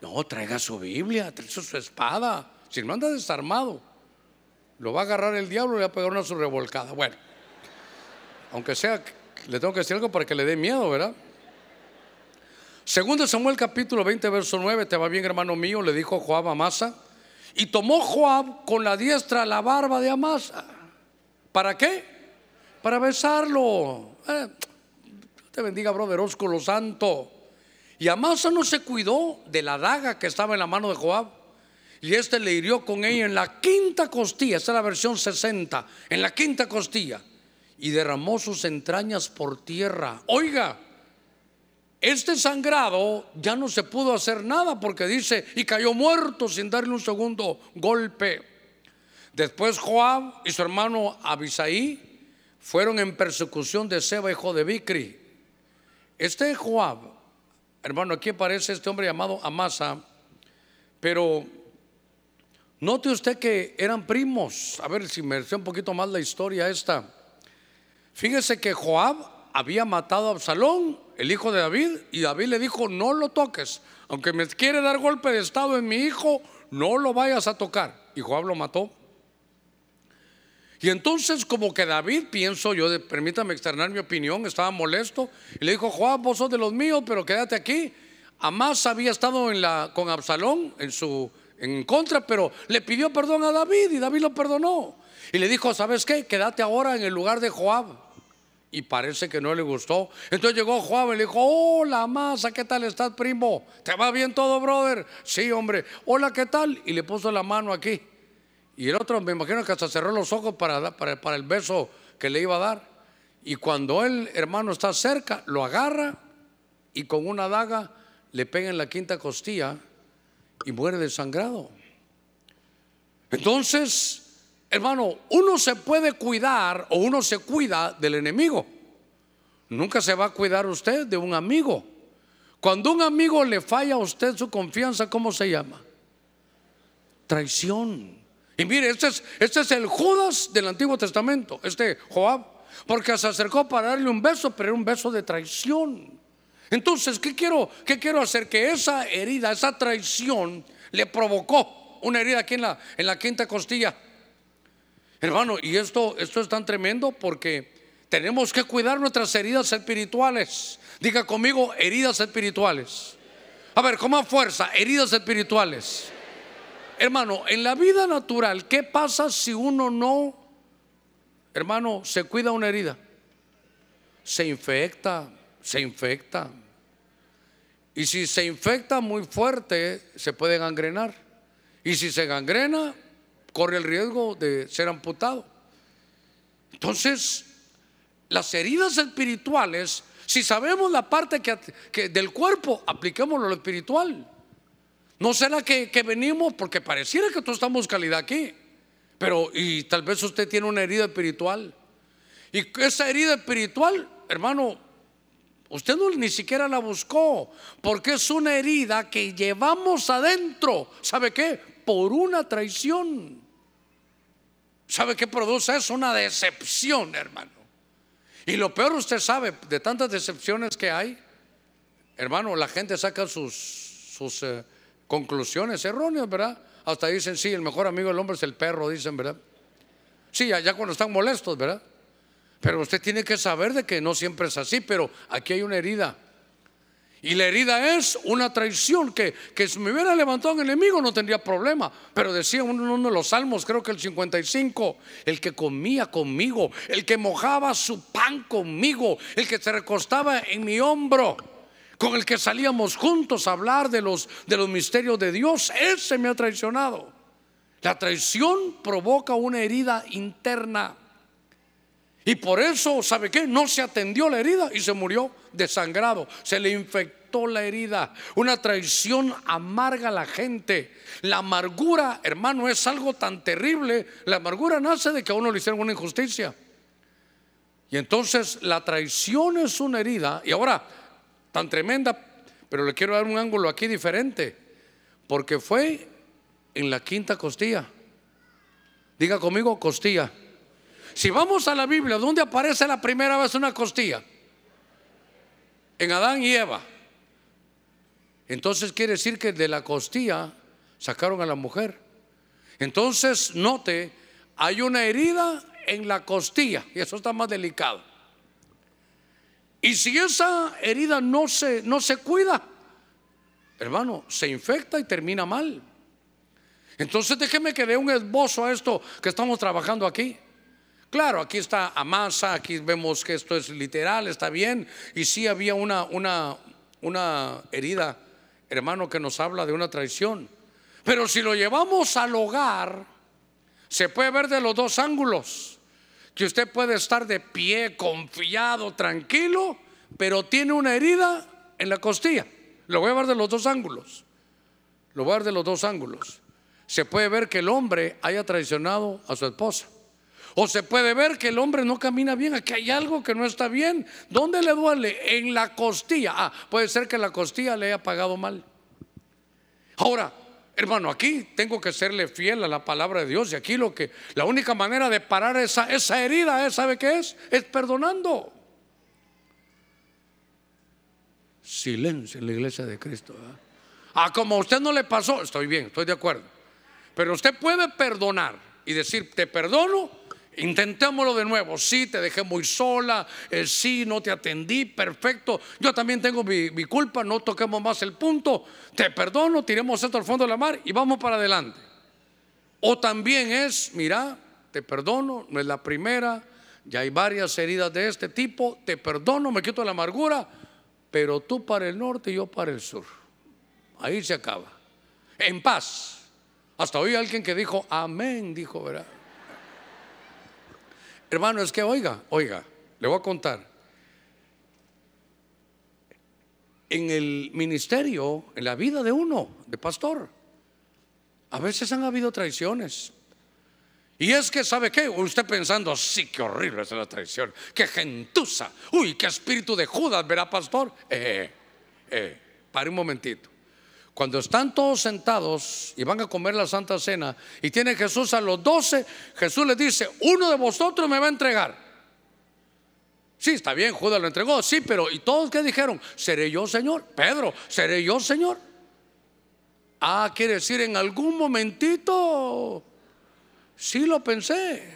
No, traiga su Biblia, traiga su espada. Si no anda desarmado, lo va a agarrar el diablo y le va a pegar una su revolcada. Bueno, aunque sea, le tengo que decir algo para que le dé miedo, ¿verdad? Segundo Samuel capítulo 20, verso 9, te va bien hermano mío, le dijo Joab a Amasa. Y tomó Joab con la diestra la barba de Amasa. ¿Para qué? Para besarlo. Eh, te bendiga, brother lo santo. Y Amasa no se cuidó de la daga que estaba en la mano de Joab. Y este le hirió con ella en la quinta costilla, esta es la versión 60, en la quinta costilla. Y derramó sus entrañas por tierra. Oiga, este sangrado ya no se pudo hacer nada porque dice, y cayó muerto sin darle un segundo golpe. Después Joab y su hermano Abisaí fueron en persecución de Seba, hijo de Bicri. Este Joab, hermano, aquí aparece este hombre llamado Amasa, pero note usted que eran primos. A ver si me sé un poquito más la historia esta. Fíjese que Joab había matado a Absalón el hijo de David, y David le dijo, no lo toques, aunque me quiere dar golpe de estado en mi hijo, no lo vayas a tocar. Y Joab lo mató. Y entonces como que David, pienso yo, permítame externar mi opinión, estaba molesto y le dijo, Joab, vos sos de los míos, pero quédate aquí. Amás había estado con Absalón en su en contra, pero le pidió perdón a David y David lo perdonó. Y le dijo, ¿sabes qué? Quédate ahora en el lugar de Joab y parece que no le gustó. Entonces llegó Juan y le dijo, hola masa, ¿qué tal estás, primo? ¿Te va bien todo, brother? Sí, hombre. Hola, ¿qué tal? Y le puso la mano aquí. Y el otro, me imagino que hasta cerró los ojos para, para, para el beso que le iba a dar. Y cuando el hermano está cerca, lo agarra y con una daga le pega en la quinta costilla y muere desangrado. Entonces, Hermano, uno se puede cuidar o uno se cuida del enemigo. Nunca se va a cuidar usted de un amigo. Cuando un amigo le falla a usted su confianza, ¿cómo se llama? Traición. Y mire, este es, este es el Judas del Antiguo Testamento, este Joab, porque se acercó para darle un beso, pero era un beso de traición. Entonces, ¿qué quiero, qué quiero hacer? Que esa herida, esa traición, le provocó una herida aquí en la, en la quinta costilla Hermano, y esto, esto es tan tremendo porque tenemos que cuidar nuestras heridas espirituales. Diga conmigo, heridas espirituales. A ver, con más fuerza, heridas espirituales. Hermano, en la vida natural, ¿qué pasa si uno no, hermano, se cuida una herida? Se infecta, se infecta. Y si se infecta muy fuerte, se puede gangrenar. Y si se gangrena, corre el riesgo de ser amputado. Entonces, las heridas espirituales, si sabemos la parte que, del cuerpo, apliquémoslo a lo espiritual. No será que, que venimos porque pareciera que todos estamos calidad aquí, pero y tal vez usted tiene una herida espiritual. Y esa herida espiritual, hermano, usted no, ni siquiera la buscó, porque es una herida que llevamos adentro. ¿Sabe qué? Por una traición. ¿Sabe qué produce eso? Una decepción, hermano. Y lo peor usted sabe, de tantas decepciones que hay, hermano, la gente saca sus, eh, conclusiones erróneas, ¿verdad? Hasta dicen, sí, el mejor amigo del hombre es el perro, dicen, ¿verdad? Sí, ya cuando están molestos, ¿verdad? Pero usted tiene que saber de que no siempre es así, pero aquí hay una herida. Y la herida es una traición que, que si me hubiera levantado un enemigo no tendría problema. Pero decía uno, uno de los salmos, creo que el 55, el que comía conmigo, el que mojaba su pan conmigo, el que se recostaba en mi hombro, con el que salíamos juntos a hablar de los, de los misterios de Dios, ese me ha traicionado. La traición provoca una herida interna. Y por eso, ¿sabe qué? No se atendió la herida y se murió desangrado. Se le infectó la herida. Una traición amarga a la gente. La amargura, hermano, es algo tan terrible. La amargura nace de que a uno le hicieron una injusticia. Y entonces la traición es una herida. Y ahora, tan tremenda, pero le quiero dar un ángulo aquí diferente, porque fue en la quinta costilla. Diga conmigo, costilla. Si vamos a la Biblia, ¿dónde aparece la primera vez una costilla? En Adán y Eva. Entonces quiere decir que de la costilla sacaron a la mujer. Entonces, note, hay una herida en la costilla y eso está más delicado. Y si esa herida no se, no se cuida, hermano, se infecta y termina mal. Entonces déjeme que dé un esbozo a esto que estamos trabajando aquí. Claro, aquí está Amasa, aquí vemos que esto es literal, está bien. Y sí había una, una, una herida, hermano, que nos habla de una traición. Pero si lo llevamos al hogar, se puede ver de los dos ángulos. Que usted puede estar de pie, confiado, tranquilo, pero tiene una herida en la costilla. Lo voy a ver de los dos ángulos. Lo voy a ver de los dos ángulos. Se puede ver que el hombre haya traicionado a su esposa. O se puede ver que el hombre no camina bien, aquí hay algo que no está bien. ¿Dónde le duele? En la costilla. Ah, puede ser que la costilla le haya pagado mal. Ahora, hermano, aquí tengo que serle fiel a la palabra de Dios y aquí lo que la única manera de parar esa, esa herida, es, ¿sabe qué es? Es perdonando. Silencio en la iglesia de Cristo. Ah, como a usted no le pasó, estoy bien, estoy de acuerdo. Pero usted puede perdonar y decir, te perdono, intentémoslo de nuevo. Sí, te dejé muy sola, eh, sí, no te atendí, perfecto. Yo también tengo mi, mi, culpa, no toquemos más el punto. Te perdono, tiremos esto al fondo de la mar y vamos para adelante. O también es, mira, te perdono, no es la primera, ya hay varias heridas de este tipo, te perdono, me quito la amargura, pero tú para el norte y yo para el sur. Ahí se acaba. En paz. Hasta oí alguien que dijo, amén, dijo, ¿verdad? Hermano, es que oiga, oiga, le voy a contar. En el ministerio, en la vida de uno, de pastor, a veces han habido traiciones. Y es que, ¿sabe qué? Usted pensando, sí, qué horrible es la traición, qué gentuza, uy, qué espíritu de Judas, ¿verá, pastor? Eh, eh, pare un momentito. Cuando están todos sentados y van a comer la Santa Cena y tiene Jesús a los doce, Jesús les dice, uno de vosotros me va a entregar. Sí, está bien, Judas lo entregó, sí, pero ¿y todos qué dijeron? ¿Seré yo, Señor? Pedro, ¿seré yo, Señor? Ah, quiere decir, en algún momentito, sí lo pensé,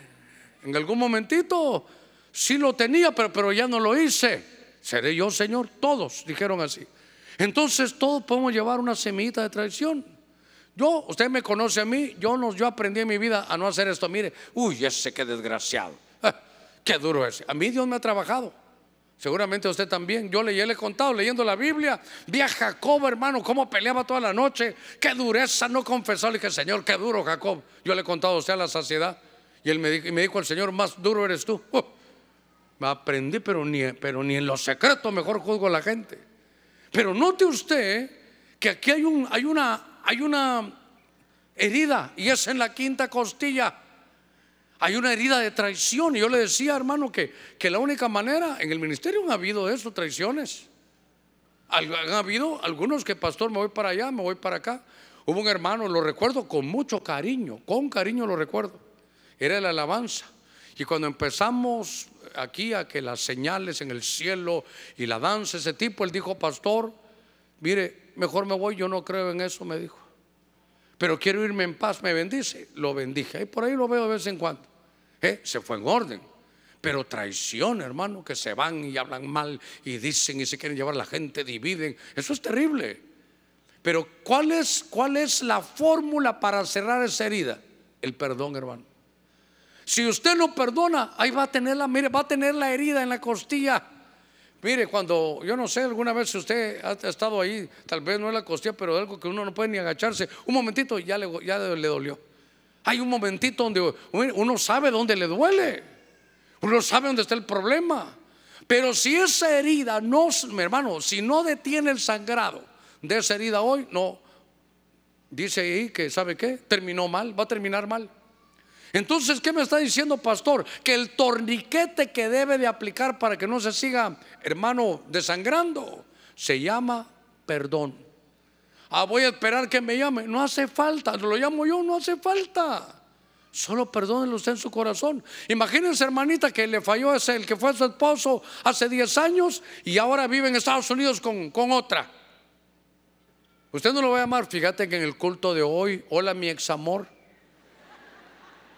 en algún momentito, sí lo tenía, pero, pero ya no lo hice. ¿Seré yo, Señor? Todos dijeron así. Entonces todos podemos llevar una semillita de traición. Yo, usted me conoce a mí, yo, no, yo aprendí en mi vida a no hacer esto. Mire, uy, ese qué desgraciado. Ah, qué duro es. A mí Dios me ha trabajado. Seguramente usted también. Yo le, he contado leyendo la Biblia. Vi a Jacob, hermano, cómo peleaba toda la noche. Qué dureza, no confesó. Le dije, Señor, qué duro, Jacob. Yo le he contado a usted a la saciedad. Y él me dijo, y me dijo el Señor, más duro eres tú. Me aprendí, pero ni, pero ni en los secretos mejor juzgo a la gente. Pero note usted que aquí hay, un, hay, una, hay una herida y es en la quinta costilla. Hay una herida de traición. Y yo le decía, hermano, que, la única manera, en el ministerio han habido eso, traiciones. Han habido algunos que, pastor, me voy para allá, me voy para acá. Hubo un hermano, lo recuerdo con mucho cariño, con cariño lo recuerdo. Era la alabanza. Y cuando empezamos aquí a que las señales en el cielo y la danza, ese tipo, él dijo, pastor, mire, mejor me voy, yo no creo en eso, me dijo. Pero quiero irme en paz, me bendice. Lo bendije. Y por ahí lo veo de vez en cuando. ¿Eh? Se fue en orden. Pero traición, hermano, que se van y hablan mal y dicen y se quieren llevar a la gente, dividen. Eso es terrible. Pero ¿cuál es, cuál es la fórmula para cerrar esa herida? El perdón, hermano. Si usted no perdona, ahí va a tener la, mire, va a tener la herida en la costilla. Mire, cuando, yo no sé, alguna vez si usted ha estado ahí, tal vez no es la costilla, pero algo que uno no puede ni agacharse, un momentito ya le, ya le dolió. Hay un momentito donde uno sabe dónde le duele, uno sabe dónde está el problema. Pero si esa herida no, mi hermano, si no detiene el sangrado de esa herida hoy, no, dice ahí que, ¿sabe qué? Terminó mal, va a terminar mal. Entonces, ¿qué me está diciendo, pastor? Que el torniquete que debe de aplicar para que no se siga, hermano, desangrando, se llama perdón. Ah, voy a esperar que me llame. No hace falta, lo llamo yo, no hace falta. Solo perdónenlo usted en su corazón. Imagínense, hermanita, que le falló ese, el que fue su esposo hace 10 años y ahora vive en Estados Unidos con, con otra. Usted no lo va a llamar. Fíjate que en el culto de hoy, hola mi ex amor.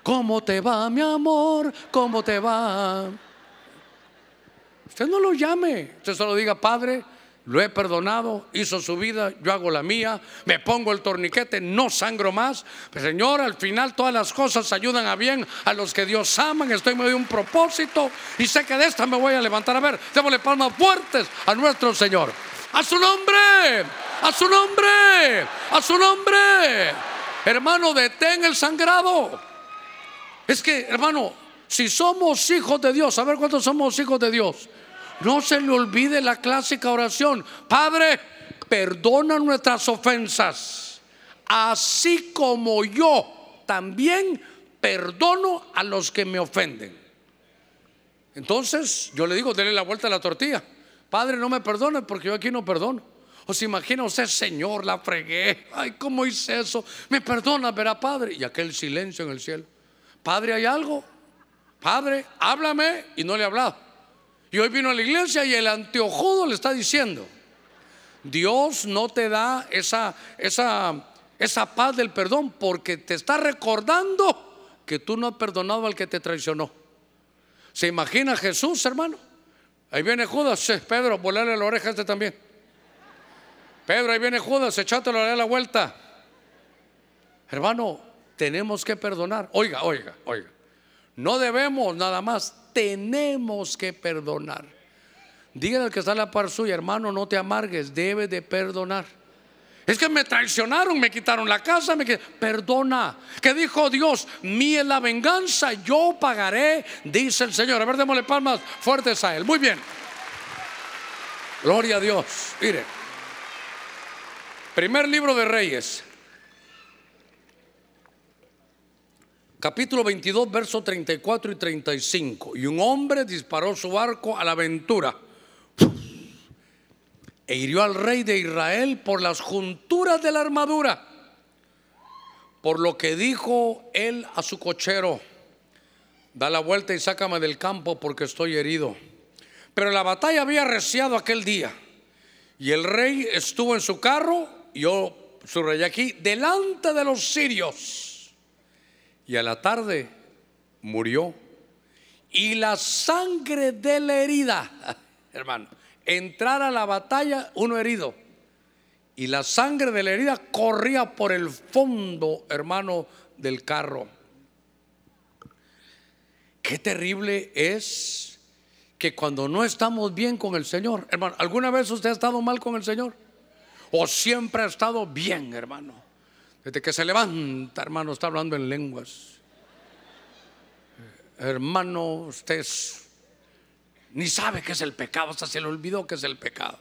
¿Cómo te va, mi amor? ¿Cómo te va? Usted no lo llame. Usted solo diga, Padre, lo he perdonado, hizo su vida, yo hago la mía, me pongo el torniquete, no sangro más. Pero Señor, al final todas las cosas ayudan a bien a los que Dios aman. Estoy medio de un propósito y sé que de esta me voy a levantar. A ver, démosle palmas fuertes a nuestro Señor. A su nombre, a su nombre, a su nombre. Hermano, detén el sangrado. Es que, hermano, si somos hijos de Dios, a ver cuántos somos hijos de Dios. No se le olvide la clásica oración. Padre, perdona nuestras ofensas, así como yo también perdono a los que me ofenden. Entonces yo le digo, dele la vuelta a la tortilla. Padre, no me perdone porque yo aquí no perdono. O se imagina usted, Señor, la fregué. Ay, ¿cómo hice eso? Me perdona, verá, Padre. Y aquel silencio en el cielo. Padre, ¿hay algo? Padre, háblame. Y no le ha hablado. Y hoy vino a la iglesia y el anteojudo le está diciendo, Dios no te da esa, esa, esa paz del perdón porque te está recordando que tú no has perdonado al que te traicionó. ¿Se imagina Jesús, hermano? Ahí viene Judas, Pedro, volarle la oreja a este también. Pedro, ahí viene Judas, echátelo a la vuelta. Hermano, tenemos que perdonar. Oiga, oiga, oiga. No debemos nada más tenemos que perdonar. Dígale al que está a la par suya, hermano, no te amargues, debe de perdonar. Es que me traicionaron, me quitaron la casa, me perdona. Que dijo Dios, mía es la venganza, yo pagaré, dice el Señor. A ver, démosle palmas fuertes a él. Muy bien. Gloria a Dios. Mire. Primer libro de Reyes, capítulo 22, versos 34 y 35. Y un hombre disparó su arco a la aventura e hirió al rey de Israel por las junturas de la armadura. Por lo que dijo él a su cochero, da la vuelta y sácame del campo porque estoy herido. Pero la batalla había reciado aquel día. Y el rey estuvo en su carro, yo subrayé aquí, delante de los sirios y a la tarde murió. Y la sangre de la herida, hermano, entrar a la batalla uno herido. Y la sangre de la herida corría por el fondo, hermano, del carro. Qué terrible es que cuando no estamos bien con el Señor, hermano, ¿alguna vez usted ha estado mal con el Señor? ¿O siempre ha estado bien, hermano? Desde que se levanta, hermano, está hablando en lenguas. Hermano, usted ni sabe qué es el pecado, hasta se le olvidó qué es el pecado.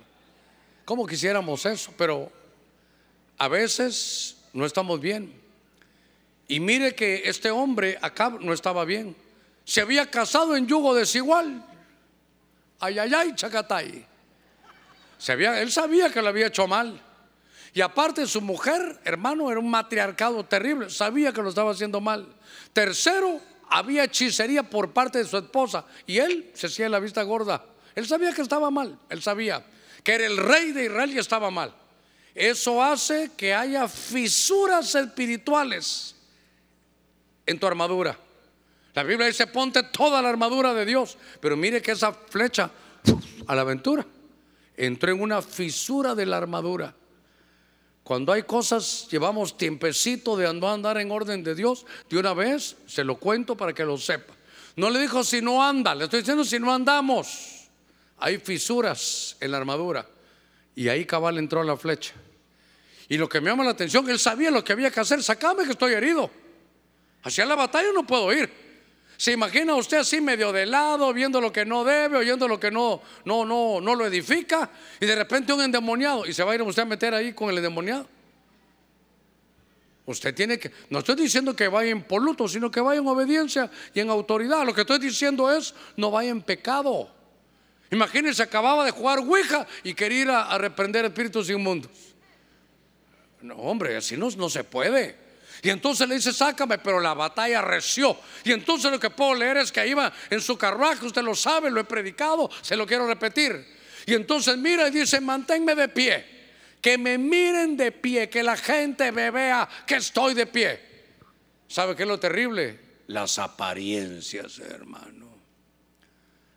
¿Cómo quisiéramos eso? Pero a veces no estamos bien. Y mire que este hombre acá no estaba bien. Se había casado en yugo desigual. Ay, ay, ay, chacatay. Se había, él sabía que lo había hecho mal. Y aparte su mujer, hermano, era un matriarcado terrible, sabía que lo estaba haciendo mal. Tercero, había hechicería por parte de su esposa y él se hacía la vista gorda. Él sabía que estaba mal, él sabía que era el rey de Israel y estaba mal. Eso hace que haya fisuras espirituales en tu armadura. La Biblia dice, ponte toda la armadura de Dios, pero mire que esa flecha a la aventura entró en una fisura de la armadura. Cuando hay cosas, llevamos tiempecito de andar en orden de Dios, de una vez se lo cuento para que lo sepa. No le dijo si no anda, le estoy diciendo si no andamos. Hay fisuras en la armadura. Y ahí cabal entró la flecha. Y lo que me llama la atención, él sabía lo que había que hacer. Sacame que estoy herido. Hacia la batalla no puedo ir. ¿Se imagina usted así medio de lado, viendo lo que no debe, oyendo lo que no, no, no, no lo edifica, y de repente un endemoniado, y se va a ir usted a meter ahí con el endemoniado? Usted tiene que, no estoy diciendo que vaya en poluto, sino que vaya en obediencia y en autoridad. Lo que estoy diciendo es, no vaya en pecado. Imagínense, acababa de jugar Ouija y quería ir a, reprender espíritus inmundos. No, hombre, así no, no se puede. Y entonces le dice, sácame, pero la batalla reció. Y entonces lo que puedo leer es que iba en su carruaje, usted lo sabe, lo he predicado, se lo quiero repetir. Y entonces mira y dice, manténme de pie, que me miren de pie, que la gente me vea que estoy de pie. ¿Sabe qué es lo terrible? Las apariencias, hermano.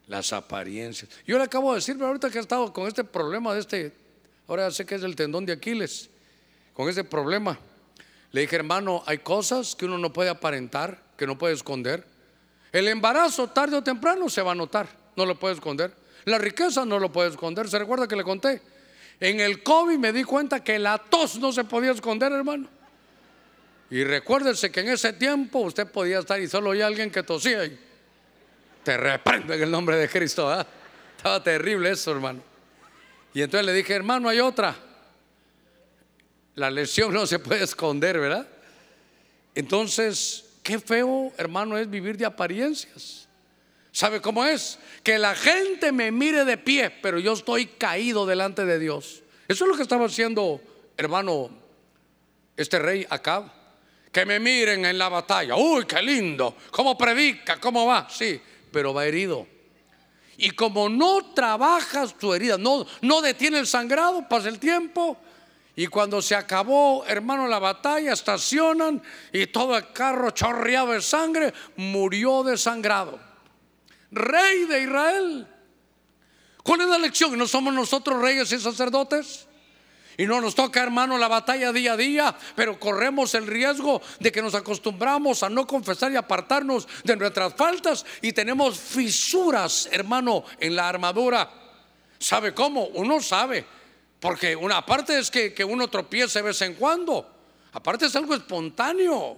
Las apariencias. Yo le acabo de decir, pero ahorita que he estado con este problema de este, ahora sé que es el tendón de Aquiles, con ese problema. Le dije, hermano, hay cosas que uno no puede aparentar, que no puede esconder. El embarazo tarde o temprano se va a notar, no lo puede esconder. La riqueza no lo puede esconder. ¿Se recuerda que le conté? En el COVID me di cuenta que la tos no se podía esconder, hermano. Y recuérdese que en ese tiempo usted podía estar y solo hay alguien que tosía y te reprende en el nombre de Cristo. ¿ah? Estaba terrible eso, hermano. Y entonces le dije, hermano, hay otra. La lesión no se puede esconder, ¿verdad? Entonces, qué feo, hermano, es vivir de apariencias. ¿Sabe cómo es? Que la gente me mire de pie, pero yo estoy caído delante de Dios. Eso es lo que estaba haciendo, hermano, este rey acá. Que me miren en la batalla. Uy, qué lindo. ¿Cómo predica? ¿Cómo va? Sí, pero va herido. Y como no trabajas tu herida, no, no detiene el sangrado, pasa el tiempo, y cuando se acabó, hermano, la batalla, estacionan y todo el carro chorreado de sangre, murió desangrado. Rey de Israel. ¿Cuál es la lección? ¿No somos nosotros reyes y sacerdotes? Y no nos toca, hermano, la batalla día a día, pero corremos el riesgo de que nos acostumbramos a no confesar y apartarnos de nuestras faltas y tenemos fisuras, hermano, en la armadura. ¿Sabe cómo? Uno sabe porque una parte es que, uno tropiece de vez en cuando. Aparte es algo espontáneo.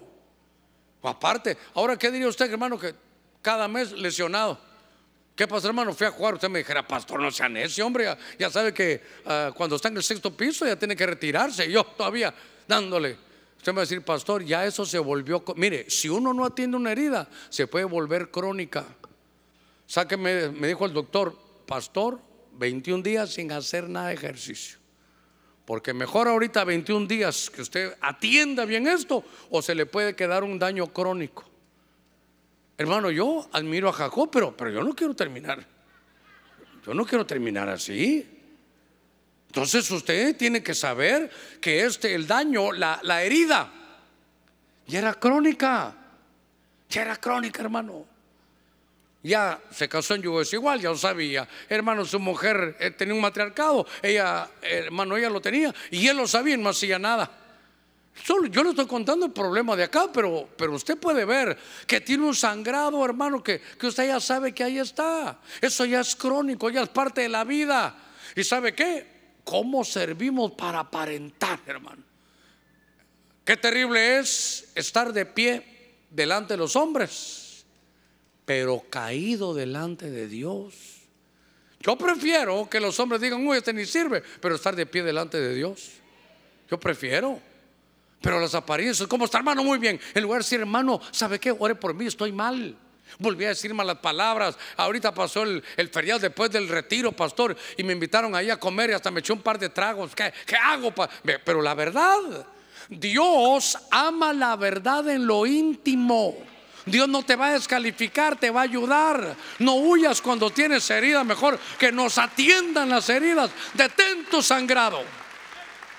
Aparte, ahora, ¿qué diría usted, hermano, que cada mes lesionado? ¿Qué pasa, hermano? Fui a jugar. Usted me dijera, pastor, no sea necio, hombre. Ya, sabe que ah, cuando está en el sexto piso ya tiene que retirarse. yo todavía dándole. Usted me va a decir, pastor, ya eso se volvió. Mire, si uno no atiende una herida, se puede volver crónica. Sáqueme, me dijo el doctor, pastor, 21 días sin hacer nada de ejercicio. Porque mejor ahorita 21 días que usted atienda bien esto o se le puede quedar un daño crónico. Hermano, yo admiro a Jacob, pero, pero yo no quiero terminar. Yo no quiero terminar así. Entonces usted tiene que saber que este, el daño, la, la herida, ya era crónica. Ya era crónica, hermano ya se casó en yugo igual, ya lo sabía. Hermano, su mujer eh, tenía un matriarcado, ella, hermano, ella lo tenía y él lo sabía y no hacía nada. Solo, yo le estoy contando el problema de acá, pero, pero usted puede ver que tiene un sangrado, hermano, que, que usted ya sabe que ahí está. Eso ya es crónico, ya es parte de la vida. ¿Y sabe qué? ¿Cómo servimos para aparentar, hermano? Qué terrible es estar de pie delante de los hombres pero caído delante de Dios. Yo prefiero que los hombres digan, uy, este ni sirve, pero estar de pie delante de Dios. Yo prefiero. Pero las apariencias, ¿cómo está hermano? Muy bien. En lugar de decir, hermano, ¿sabe qué? Ore por mí, estoy mal. Volví a decir malas palabras. Ahorita pasó el, feriado después del retiro, pastor, y me invitaron ahí a comer y hasta me eché un par de tragos. ¿Qué, qué hago? Pero la verdad, Dios ama la verdad en lo íntimo. Dios no te va a descalificar, te va a ayudar. No huyas cuando tienes heridas, mejor que nos atiendan las heridas. Detén tu sangrado.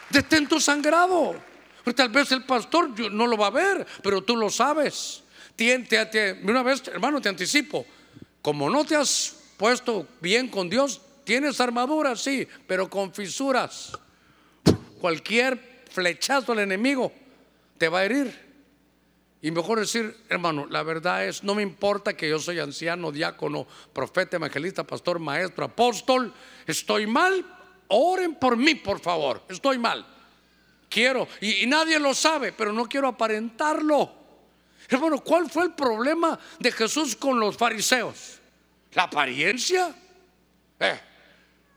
Detén tu sangrado. tal vez el pastor no lo va a ver, pero tú lo sabes. una vez, hermano, te anticipo. Como no te has puesto bien con Dios, tienes armadura, sí, pero con fisuras. Cualquier flechazo al enemigo te va a herir. Y mejor decir, hermano, la verdad es, no me importa que yo soy anciano, diácono, profeta, evangelista, pastor, maestro, apóstol, estoy mal, oren por mí, por favor, estoy mal. Quiero, y, nadie lo sabe, pero no quiero aparentarlo. Hermano, ¿cuál fue el problema de Jesús con los fariseos? ¿La apariencia? Eh,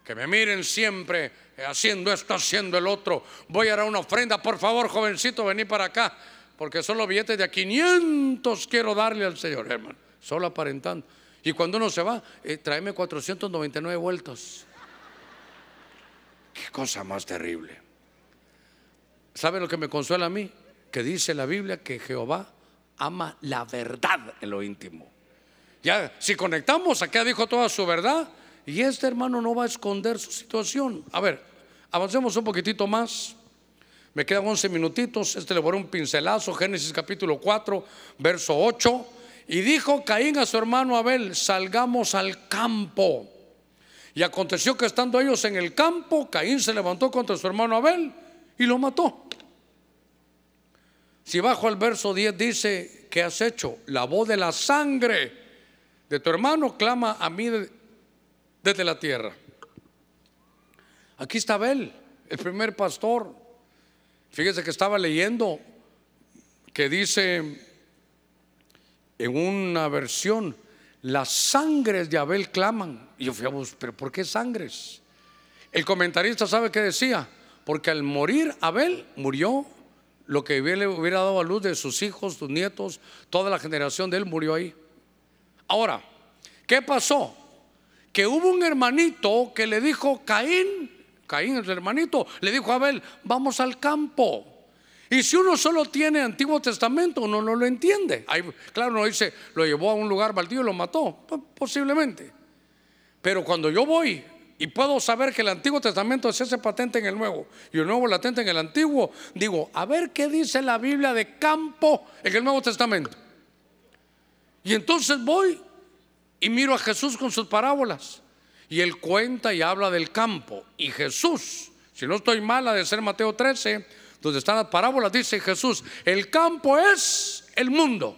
que me miren siempre haciendo esto, haciendo el otro. Voy a dar una ofrenda, por favor, jovencito, vení para acá porque solo billetes de a 500 quiero darle al Señor, hermano, solo aparentando. Y cuando uno se va, eh, tráeme 499 vueltos. Qué cosa más terrible. ¿Sabe lo que me consuela a mí? Que dice la Biblia que Jehová ama la verdad en lo íntimo. Ya, si conectamos, acá dijo toda su verdad. Y este hermano no va a esconder su situación. A ver, avancemos un poquitito más. Me quedan 11 minutitos. Este le voy a un pincelazo. Génesis capítulo 4, verso 8. Y dijo Caín a su hermano Abel: Salgamos al campo. Y aconteció que estando ellos en el campo, Caín se levantó contra su hermano Abel y lo mató. Si bajo el verso 10 dice, ¿qué has hecho? La voz de la sangre de tu hermano clama a mí desde la tierra. Aquí está Abel, el primer pastor. Fíjese que estaba leyendo que dice en una versión, las sangres de Abel claman. Y yo fui a buscar, pero ¿por qué sangres? El comentarista sabe qué decía, porque al morir Abel murió lo que le hubiera dado a luz de sus hijos, sus nietos, toda la generación de él murió ahí. Ahora, ¿qué pasó? Que hubo un hermanito que le dijo, Caín, Caín el hermanito, le dijo a Abel, vamos al campo. Y si uno solo tiene Antiguo Testamento, uno no lo entiende. claro, uno dice, lo llevó a un lugar baldío y lo mató, posiblemente. Pero cuando yo voy y puedo saber que el Antiguo Testamento es ese patente en el Nuevo y el Nuevo latente en el Antiguo, digo, a ver qué dice la Biblia de campo en el Nuevo Testamento. Y entonces voy y miro a Jesús con sus parábolas. Y él cuenta y habla del campo. Y Jesús, si no estoy mala de ser Mateo 13, donde están las parábolas, dice Jesús, el campo es el mundo.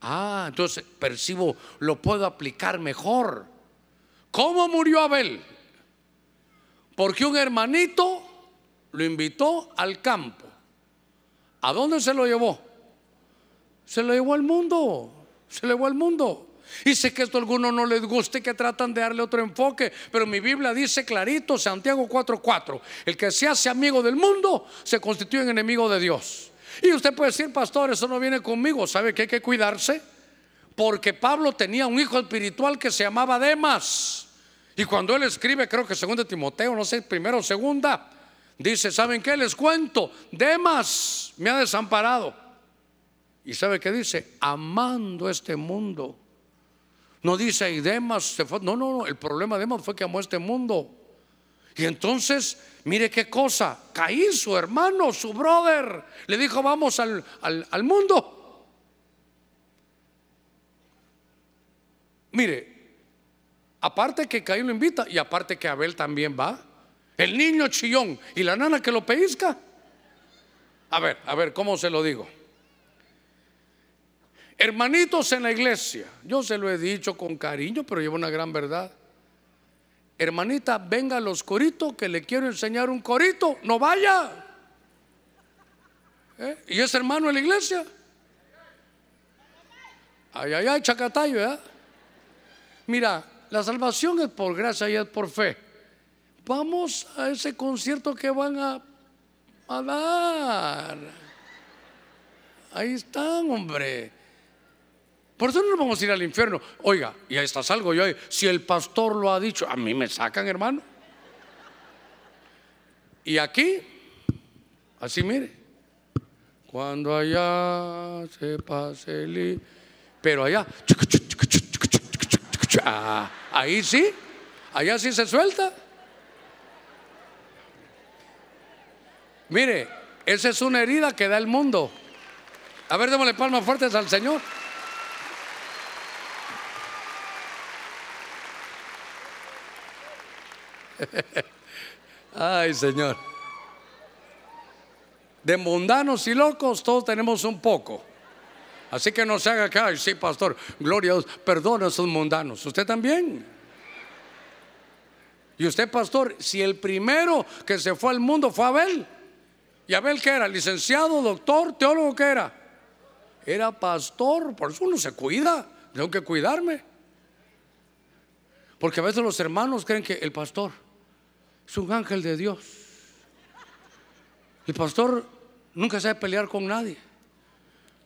Ah, entonces percibo, lo puedo aplicar mejor. ¿Cómo murió Abel? Porque un hermanito lo invitó al campo. ¿A dónde se lo llevó? Se lo llevó al mundo. Se lo llevó al mundo. Y sé que esto a algunos no les guste, que tratan de darle otro enfoque, pero mi Biblia dice clarito, Santiago 4:4, el que se hace amigo del mundo se constituye en enemigo de Dios. Y usted puede decir, pastor, eso no viene conmigo, ¿sabe que hay que cuidarse? Porque Pablo tenía un hijo espiritual que se llamaba Demas. Y cuando él escribe, creo que segundo Timoteo, no sé, primero o segunda, dice, ¿saben qué? Les cuento, Demas me ha desamparado. ¿Y sabe qué dice? Amando este mundo no dice, y Demas se fue. No, no, no. El problema de Demas fue que amó este mundo. Y entonces, mire qué cosa. Caí su hermano, su brother, le dijo, vamos al, al, mundo. Mire, aparte que Caín lo invita y aparte que Abel también va. El niño chillón y la nana que lo pellizca. A ver, a ver, ¿cómo se lo digo? Hermanitos en la iglesia, yo se lo he dicho con cariño, pero lleva una gran verdad. Hermanita, venga a los coritos que le quiero enseñar un corito, no vaya. ¿Eh? ¿Y es hermano en la iglesia? Ay, ay, ay, chacatayo. Mira, la salvación es por gracia y es por fe. Vamos a ese concierto que van a, a dar. Ahí están, hombre. Por eso no nos vamos a ir al infierno. Oiga, y ahí está salgo yo. Si el pastor lo ha dicho, a mí me sacan, hermano. Y aquí, así mire, cuando allá se pase el... Pero allá, ahí sí, allá sí se suelta. Mire, esa es una herida que da el mundo. A ver, démosle palmas fuertes al Señor. Ay, Señor. De mundanos y locos todos tenemos un poco. Así que no se haga acá, sí, pastor, gloria a Dios, perdona a esos mundanos. ¿Usted también? Y usted, pastor, si el primero que se fue al mundo fue Abel, ¿y Abel qué era? ¿Licenciado, doctor, teólogo qué era? Era pastor, por eso uno se cuida, tengo que cuidarme. Porque a veces los hermanos creen que el pastor, es un ángel de Dios. El pastor nunca sabe pelear con nadie.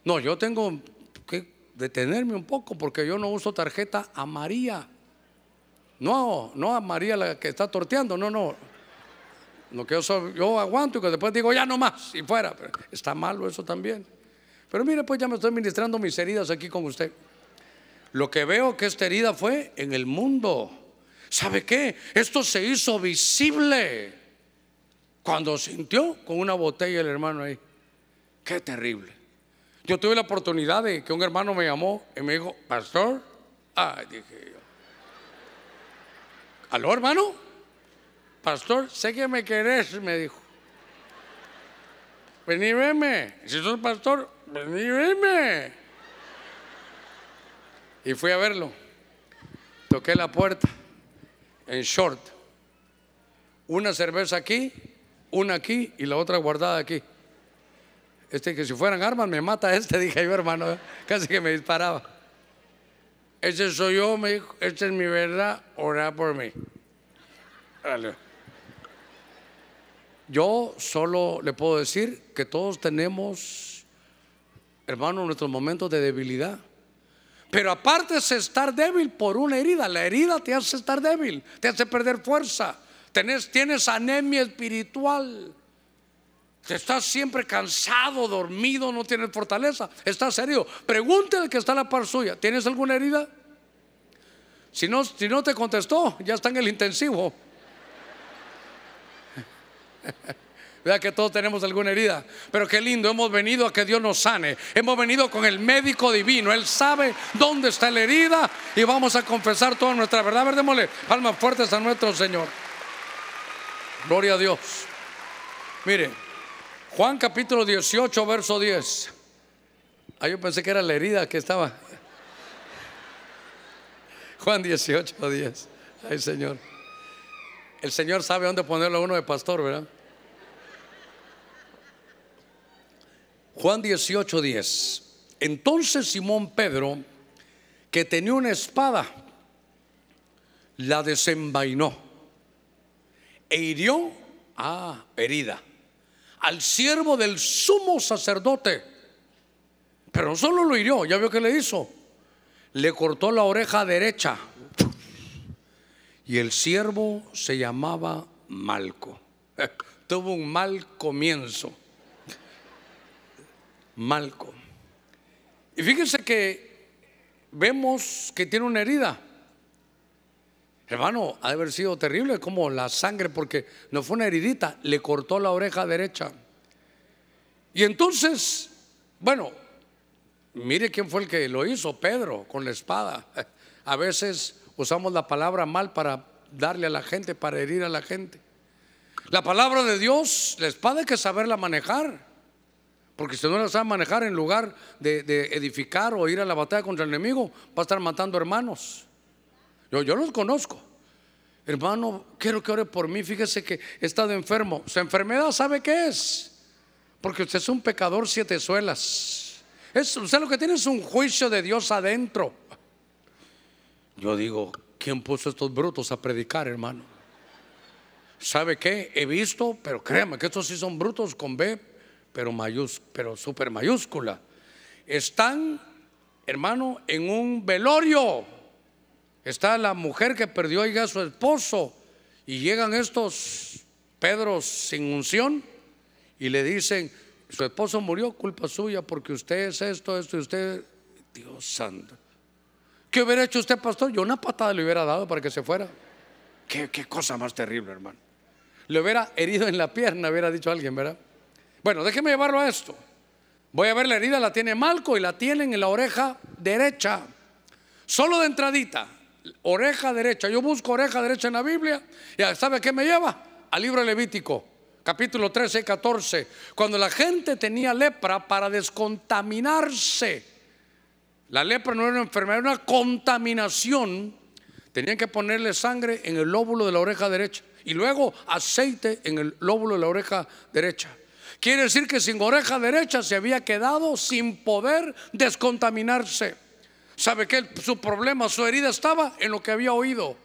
No, yo tengo que detenerme un poco porque yo no uso tarjeta a María. No, no a María la que está torteando, no, no. Lo que yo, yo aguanto y que después digo ya no más y fuera. está malo eso también. Pero mire, pues ya me estoy ministrando mis heridas aquí con usted. Lo que veo que esta herida fue en el mundo. ¿Sabe qué? Esto se hizo visible cuando sintió con una botella el hermano ahí. Qué terrible. Yo tuve la oportunidad de que un hermano me llamó y me dijo, pastor, ay, dije yo. ¿Aló, hermano? Pastor, sé que me querés, me dijo. Vení, veme. Si sos pastor, vení, veme. Y fui a verlo. Toqué la puerta en short. Una cerveza aquí, una aquí y la otra guardada aquí. Este que si fueran armas me mata este, dije yo hermano, casi que me disparaba. Ese soy yo, me dijo, esta es mi verdad, ora por mí. Yo solo le puedo decir que todos tenemos, hermano, nuestros momentos de debilidad. Pero aparte es estar débil por una herida. La herida te hace estar débil, te hace perder fuerza. Tienes, anemia espiritual. Estás siempre cansado, dormido, no tienes fortaleza. Estás herido. Pregúntale que está la par suya. ¿Tienes alguna herida? Si no, si no te contestó, ya está en el intensivo. Vea que todos tenemos alguna herida. Pero qué lindo, hemos venido a que Dios nos sane. Hemos venido con el médico divino. Él sabe dónde está la herida y vamos a confesar toda nuestra verdad. A ver, démosle palmas fuertes a nuestro Señor. Gloria a Dios. Mire, Juan capítulo 18, verso 10. Ah, yo pensé que era la herida que estaba. Juan 18, 10. Ay, Señor. El Señor sabe dónde ponerlo a uno de pastor, ¿verdad? Juan 18, 10. Entonces Simón Pedro, que tenía una espada, la desenvainó e hirió, ah, herida, al siervo del sumo sacerdote. Pero no solo lo hirió, ya vio que le hizo. Le cortó la oreja derecha y el siervo se llamaba Malco. Tuvo un mal comienzo. Malco. Y fíjense que vemos que tiene una herida. Hermano, ha de haber sido terrible como la sangre, porque no fue una heridita, le cortó la oreja derecha. Y entonces, bueno, mire quién fue el que lo hizo, Pedro, con la espada. A veces usamos la palabra mal para darle a la gente, para herir a la gente. La palabra de Dios, la espada hay que saberla manejar. Porque si no la sabe manejar en lugar de, edificar o ir a la batalla contra el enemigo, va a estar matando hermanos. Yo, yo los conozco. Hermano, quiero que ore por mí. Fíjese que he estado enfermo. Su enfermedad, ¿sabe qué es? Porque usted es un pecador siete suelas. Es, usted lo que tiene es un juicio de Dios adentro. Yo digo, ¿quién puso estos brutos a predicar, hermano? ¿Sabe qué? He visto, pero créame que estos sí son brutos con B, pero, mayús, pero super mayúscula. Están, hermano, en un velorio. Está la mujer que perdió a su esposo y llegan estos Pedros sin unción y le dicen, su esposo murió, culpa suya porque usted es esto, esto y usted, Dios santo. ¿Qué hubiera hecho usted, pastor? Yo una patada le hubiera dado para que se fuera. Qué, cosa más terrible, hermano. Le hubiera herido en la pierna, hubiera dicho alguien, ¿verdad? Bueno, déjeme llevarlo a esto. Voy a ver la herida, la tiene Malco y la tienen en la oreja derecha. Solo de entradita, oreja derecha. Yo busco oreja derecha en la Biblia. ¿Y sabe qué me lleva? Al libro Levítico, capítulo 13 y 14. Cuando la gente tenía lepra para descontaminarse la lepra no era una enfermedad, era una contaminación. Tenían que ponerle sangre en el lóbulo de la oreja derecha y luego aceite en el lóbulo de la oreja derecha. Quiere decir que sin oreja derecha se había quedado sin poder descontaminarse. ¿Sabe qué? Su problema, su herida estaba en lo que había oído.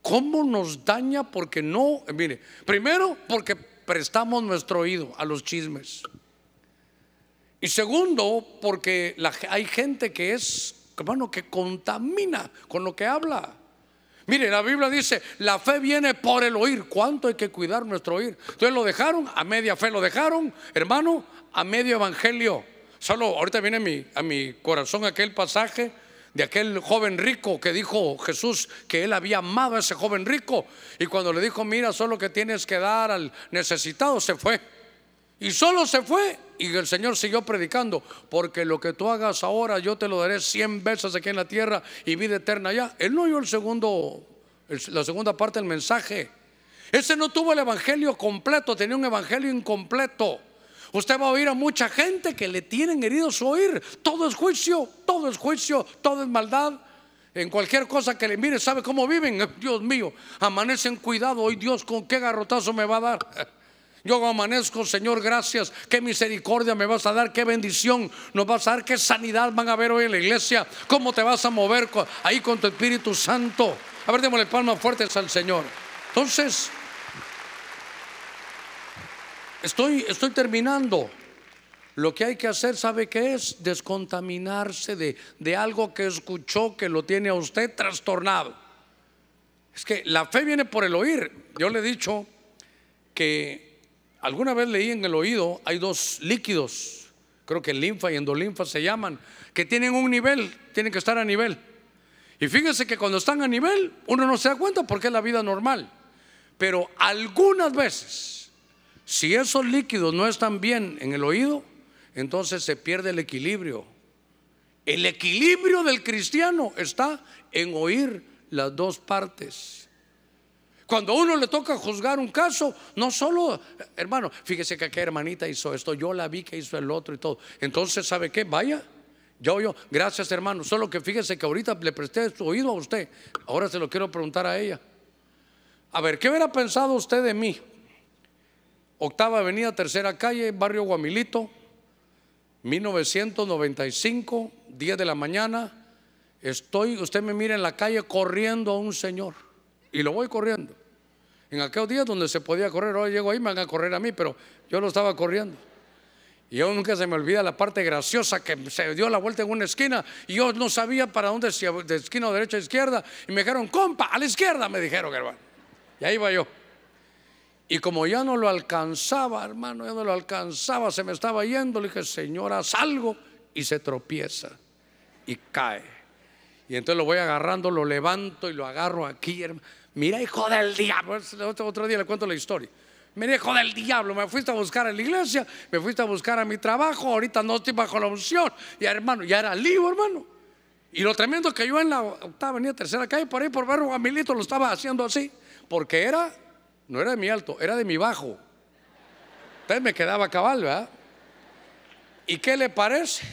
¿Cómo nos daña? Porque no, mire, primero porque prestamos nuestro oído a los chismes. Y segundo, porque hay gente que es, hermano, que contamina con lo que habla. Mire, la Biblia dice, la fe viene por el oír. ¿Cuánto hay que cuidar nuestro oír? Entonces lo dejaron, a media fe lo dejaron, hermano, a medio evangelio. Solo ahorita viene a mi, a mi corazón aquel pasaje de aquel joven rico que dijo Jesús que él había amado a ese joven rico. Y cuando le dijo, mira, solo que tienes que dar al necesitado, se fue. Y solo se fue. Y el Señor siguió predicando, porque lo que tú hagas ahora yo te lo daré cien veces aquí en la tierra y vida eterna allá. Él no oyó el segundo, la segunda parte del mensaje. Ese no tuvo el evangelio completo, tenía un evangelio incompleto. Usted va a oír a mucha gente que le tienen herido su oír. Todo es juicio, todo es juicio, todo es maldad. En cualquier cosa que le mire, ¿sabe cómo viven? Dios mío, amanecen cuidado. Hoy Dios, ¿con qué garrotazo me va a dar? Yo amanezco, Señor, gracias. Qué misericordia me vas a dar, qué bendición nos vas a dar, qué sanidad van a ver hoy en la iglesia. Cómo te vas a mover ahí con tu Espíritu Santo. A ver, démosle palmas fuertes al Señor. Entonces, estoy, estoy terminando. Lo que hay que hacer, ¿sabe qué es? Descontaminarse de, de algo que escuchó que lo tiene a usted trastornado. Es que la fe viene por el oír. Yo le he dicho que Alguna vez leí en el oído, hay dos líquidos, creo que linfa y endolinfa se llaman, que tienen un nivel, tienen que estar a nivel. Y fíjense que cuando están a nivel, uno no se da cuenta porque es la vida normal. Pero algunas veces, si esos líquidos no están bien en el oído, entonces se pierde el equilibrio. El equilibrio del cristiano está en oír las dos partes. Cuando a uno le toca juzgar un caso, no solo, hermano, fíjese que aquella hermanita hizo esto, yo la vi que hizo el otro y todo. Entonces, ¿sabe qué? Vaya, yo, yo, gracias hermano. Solo que fíjese que ahorita le presté su oído a usted. Ahora se lo quiero preguntar a ella. A ver, ¿qué hubiera pensado usted de mí? Octava Avenida, Tercera Calle, Barrio Guamilito, 1995, 10 de la mañana. Estoy, usted me mira en la calle corriendo a un señor y lo voy corriendo. En aquellos días donde se podía correr, ahora llego ahí, me van a correr a mí, pero yo lo estaba corriendo. Y yo nunca se me olvida la parte graciosa que se dio la vuelta en una esquina y yo no sabía para dónde, si de esquina o derecha o izquierda. Y me dijeron, compa, a la izquierda, me dijeron, hermano. Y ahí iba yo. Y como ya no lo alcanzaba, hermano, ya no lo alcanzaba, se me estaba yendo, le dije, señora, salgo y se tropieza y cae. Y entonces lo voy agarrando, lo levanto y lo agarro aquí, hermano. Mira, hijo del diablo. Otro día le cuento la historia. Mira, hijo del diablo, me fuiste a buscar a la iglesia, me fuiste a buscar a mi trabajo, ahorita no estoy bajo la unción. Y hermano, ya era lío, hermano. Y lo tremendo que yo en la octava avenida, tercera calle, por ahí por ver Guamilito, lo estaba haciendo así, porque era, no era de mi alto, era de mi bajo. Entonces me quedaba cabal, ¿verdad? ¿Y qué le parece?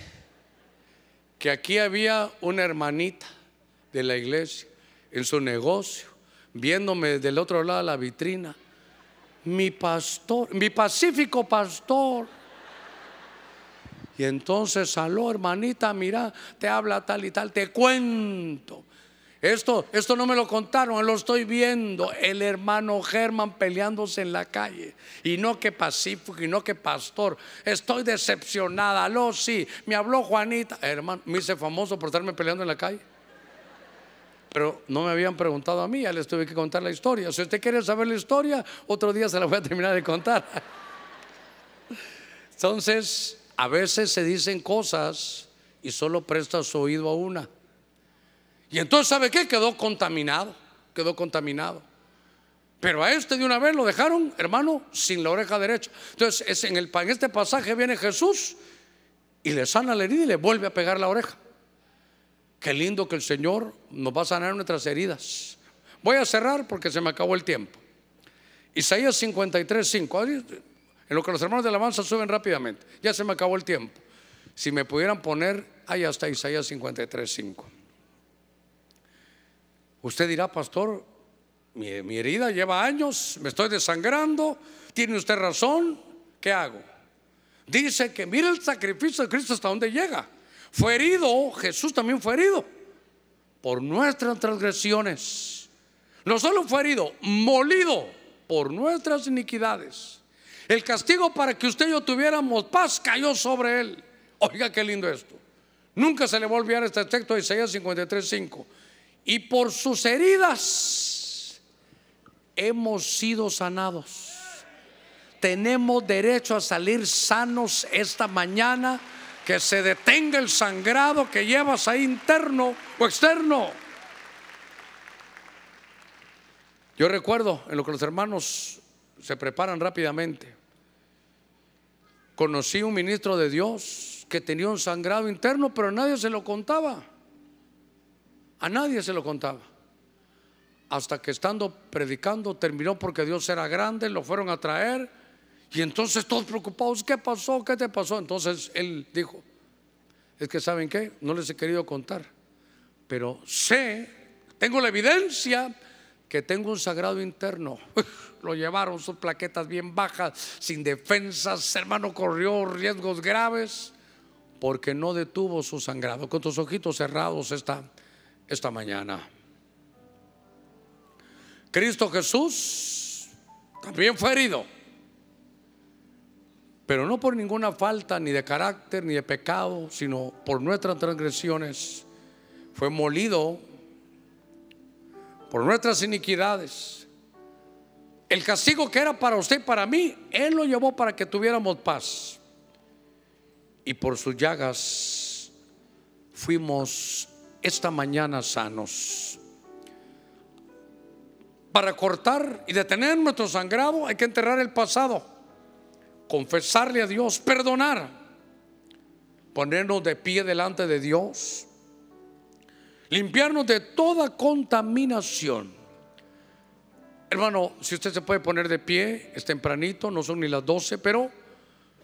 Que aquí había una hermanita de la iglesia en su negocio viéndome del otro lado de la vitrina. Mi pastor, mi pacífico pastor. Y entonces, aló, hermanita, mira, te habla tal y tal, te cuento. Esto, esto no me lo contaron, lo estoy viendo. El hermano Germán peleándose en la calle. Y no que pacífico, y no que pastor. Estoy decepcionada. Aló, sí, me habló Juanita. Hermano, me hice famoso por estarme peleando en la calle. Pero no me habían preguntado a mí, ya les tuve que contar la historia. Si usted quiere saber la historia, otro día se la voy a terminar de contar. Entonces, a veces se dicen cosas y solo presta su oído a una. Y entonces, ¿sabe qué? Quedó contaminado, quedó contaminado. Pero a este de una vez lo dejaron, hermano, sin la oreja derecha. Entonces, es en, el, en este pasaje viene Jesús y le sana la herida y le vuelve a pegar la oreja. Qué lindo que el Señor nos va a sanar nuestras heridas. Voy a cerrar porque se me acabó el tiempo. Isaías 53, 5. En lo que los hermanos de alabanza suben rápidamente. Ya se me acabó el tiempo. Si me pudieran poner, ahí hasta Isaías 53, 5. Usted dirá, pastor, mi, mi herida lleva años, me estoy desangrando, tiene usted razón, ¿qué hago? Dice que mire el sacrificio de Cristo hasta dónde llega. Fue herido, Jesús también fue herido por nuestras transgresiones. No solo fue herido, molido por nuestras iniquidades. El castigo para que usted y yo tuviéramos paz cayó sobre él. Oiga qué lindo esto. Nunca se le va a olvidar este texto de Isaías 53:5. Y por sus heridas hemos sido sanados. Tenemos derecho a salir sanos esta mañana. Que se detenga el sangrado que llevas ahí interno o externo. Yo recuerdo en lo que los hermanos se preparan rápidamente. Conocí un ministro de Dios que tenía un sangrado interno, pero nadie se lo contaba. A nadie se lo contaba. Hasta que estando predicando terminó porque Dios era grande, lo fueron a traer y entonces todos preocupados, ¿qué pasó? ¿Qué te pasó? Entonces él dijo, es que saben qué, no les he querido contar, pero sé, tengo la evidencia que tengo un sagrado interno. Lo llevaron sus plaquetas bien bajas, sin defensas. Hermano corrió riesgos graves porque no detuvo su sangrado. Con tus ojitos cerrados esta, esta mañana. Cristo Jesús también fue herido, pero no por ninguna falta ni de carácter ni de pecado, sino por nuestras transgresiones. Fue molido por nuestras iniquidades. El castigo que era para usted y para mí, Él lo llevó para que tuviéramos paz. Y por sus llagas fuimos esta mañana sanos. Para cortar y detener nuestro sangrado hay que enterrar el pasado, confesarle a Dios, perdonar, ponernos de pie delante de Dios limpiarnos de toda contaminación. Hermano, si usted se puede poner de pie, es tempranito, no son ni las 12, pero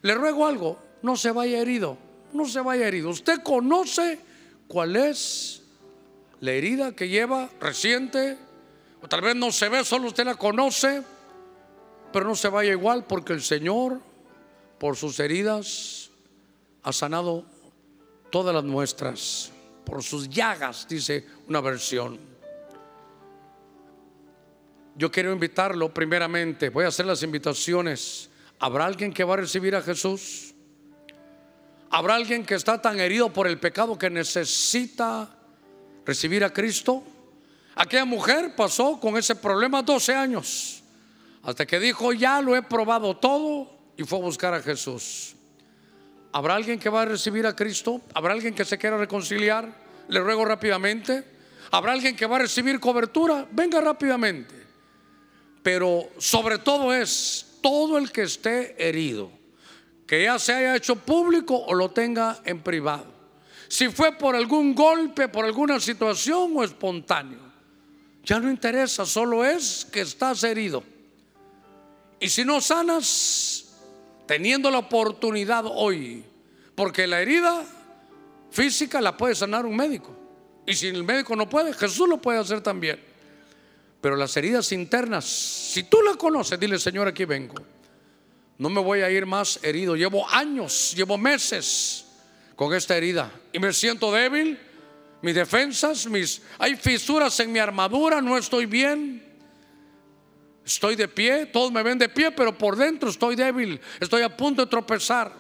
le ruego algo, no se vaya herido, no se vaya herido. Usted conoce cuál es la herida que lleva reciente, o tal vez no se ve, solo usted la conoce, pero no se vaya igual porque el Señor, por sus heridas, ha sanado todas las nuestras por sus llagas, dice una versión. Yo quiero invitarlo primeramente, voy a hacer las invitaciones. ¿Habrá alguien que va a recibir a Jesús? ¿Habrá alguien que está tan herido por el pecado que necesita recibir a Cristo? Aquella mujer pasó con ese problema 12 años, hasta que dijo, ya lo he probado todo y fue a buscar a Jesús. ¿Habrá alguien que va a recibir a Cristo? ¿Habrá alguien que se quiera reconciliar? Le ruego rápidamente. ¿Habrá alguien que va a recibir cobertura? Venga rápidamente. Pero sobre todo es todo el que esté herido, que ya se haya hecho público o lo tenga en privado. Si fue por algún golpe, por alguna situación o espontáneo, ya no interesa, solo es que estás herido. Y si no sanas, teniendo la oportunidad hoy, porque la herida física la puede sanar un médico. Y si el médico no puede, Jesús lo puede hacer también. Pero las heridas internas, si tú la conoces, dile, Señor, aquí vengo. No me voy a ir más herido. Llevo años, llevo meses con esta herida y me siento débil. Mis defensas, mis hay fisuras en mi armadura, no estoy bien. Estoy de pie, todos me ven de pie, pero por dentro estoy débil, estoy a punto de tropezar.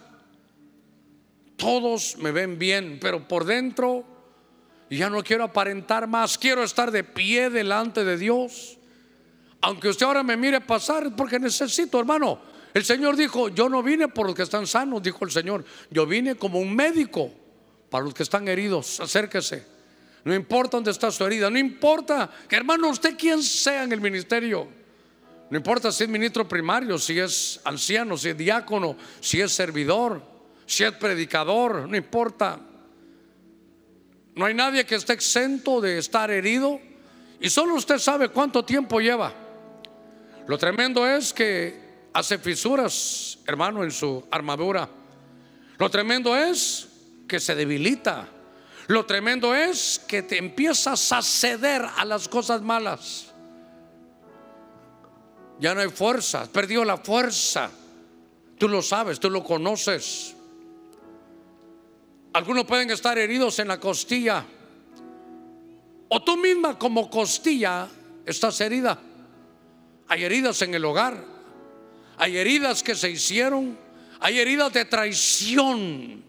Todos me ven bien, pero por dentro ya no quiero aparentar más, quiero estar de pie delante de Dios. Aunque usted ahora me mire pasar, porque necesito, hermano. El Señor dijo, yo no vine por los que están sanos, dijo el Señor, yo vine como un médico para los que están heridos. Acérquese. No importa dónde está su herida, no importa que hermano usted quien sea en el ministerio. No importa si es ministro primario, si es anciano, si es diácono, si es servidor, si es predicador, no importa. No hay nadie que esté exento de estar herido y solo usted sabe cuánto tiempo lleva. Lo tremendo es que hace fisuras, hermano, en su armadura. Lo tremendo es que se debilita. Lo tremendo es que te empiezas a ceder a las cosas malas. Ya no hay fuerza, has perdido la fuerza. Tú lo sabes, tú lo conoces. Algunos pueden estar heridos en la costilla. O tú misma como costilla estás herida. Hay heridas en el hogar. Hay heridas que se hicieron. Hay heridas de traición.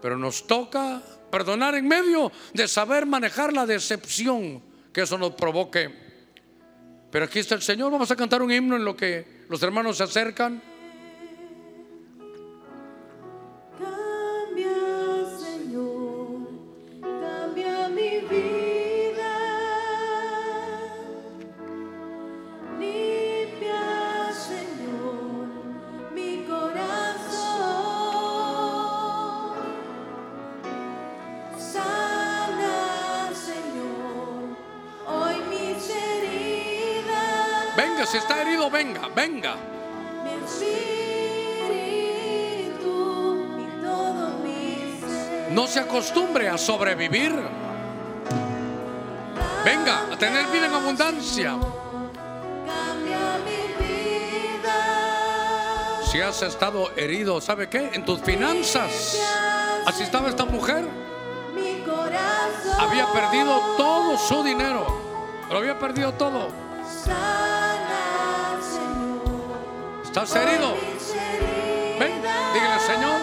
Pero nos toca perdonar en medio de saber manejar la decepción que eso nos provoque. Pero aquí está el Señor. Vamos a cantar un himno en lo que los hermanos se acercan. Si está herido, venga, venga. No se acostumbre a sobrevivir. Venga, a tener vida en abundancia. Si has estado herido, ¿sabe qué? En tus finanzas. Así estaba esta mujer. Había perdido todo su dinero. Lo había perdido todo. ¿Estás herido? Ven, dígale, Señor.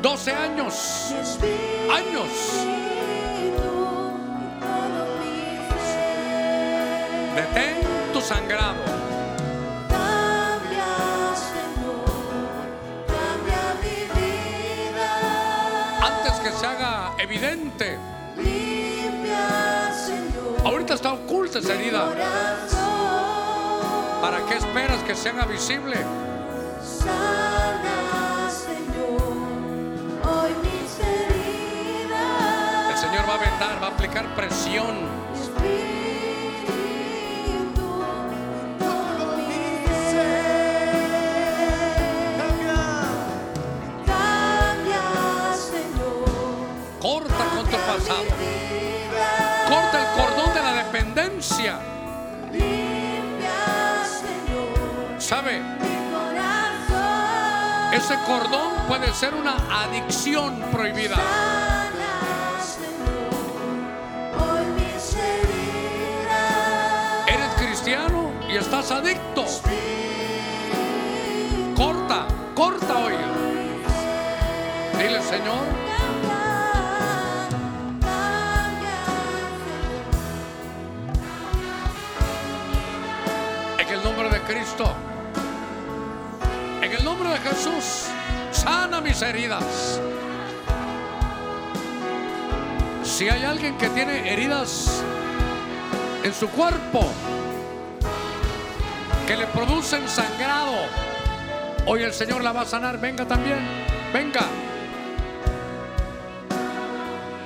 12 años. Años. Detén tu sangrado. Antes que se haga evidente. Ahorita está oculta esa herida. ¿Para qué esperas que se haga visible? El Señor va a vendar, va a aplicar presión. Corta con tu pasado. Corta el cordón de la dependencia. ¿Sabe? Ese cordón puede ser una adicción prohibida. Eres cristiano y estás adicto. Corta, corta hoy. Dile, Señor. En el nombre de Cristo. Jesús, sana mis heridas. Si hay alguien que tiene heridas en su cuerpo que le producen sangrado, hoy el Señor la va a sanar. Venga también, venga.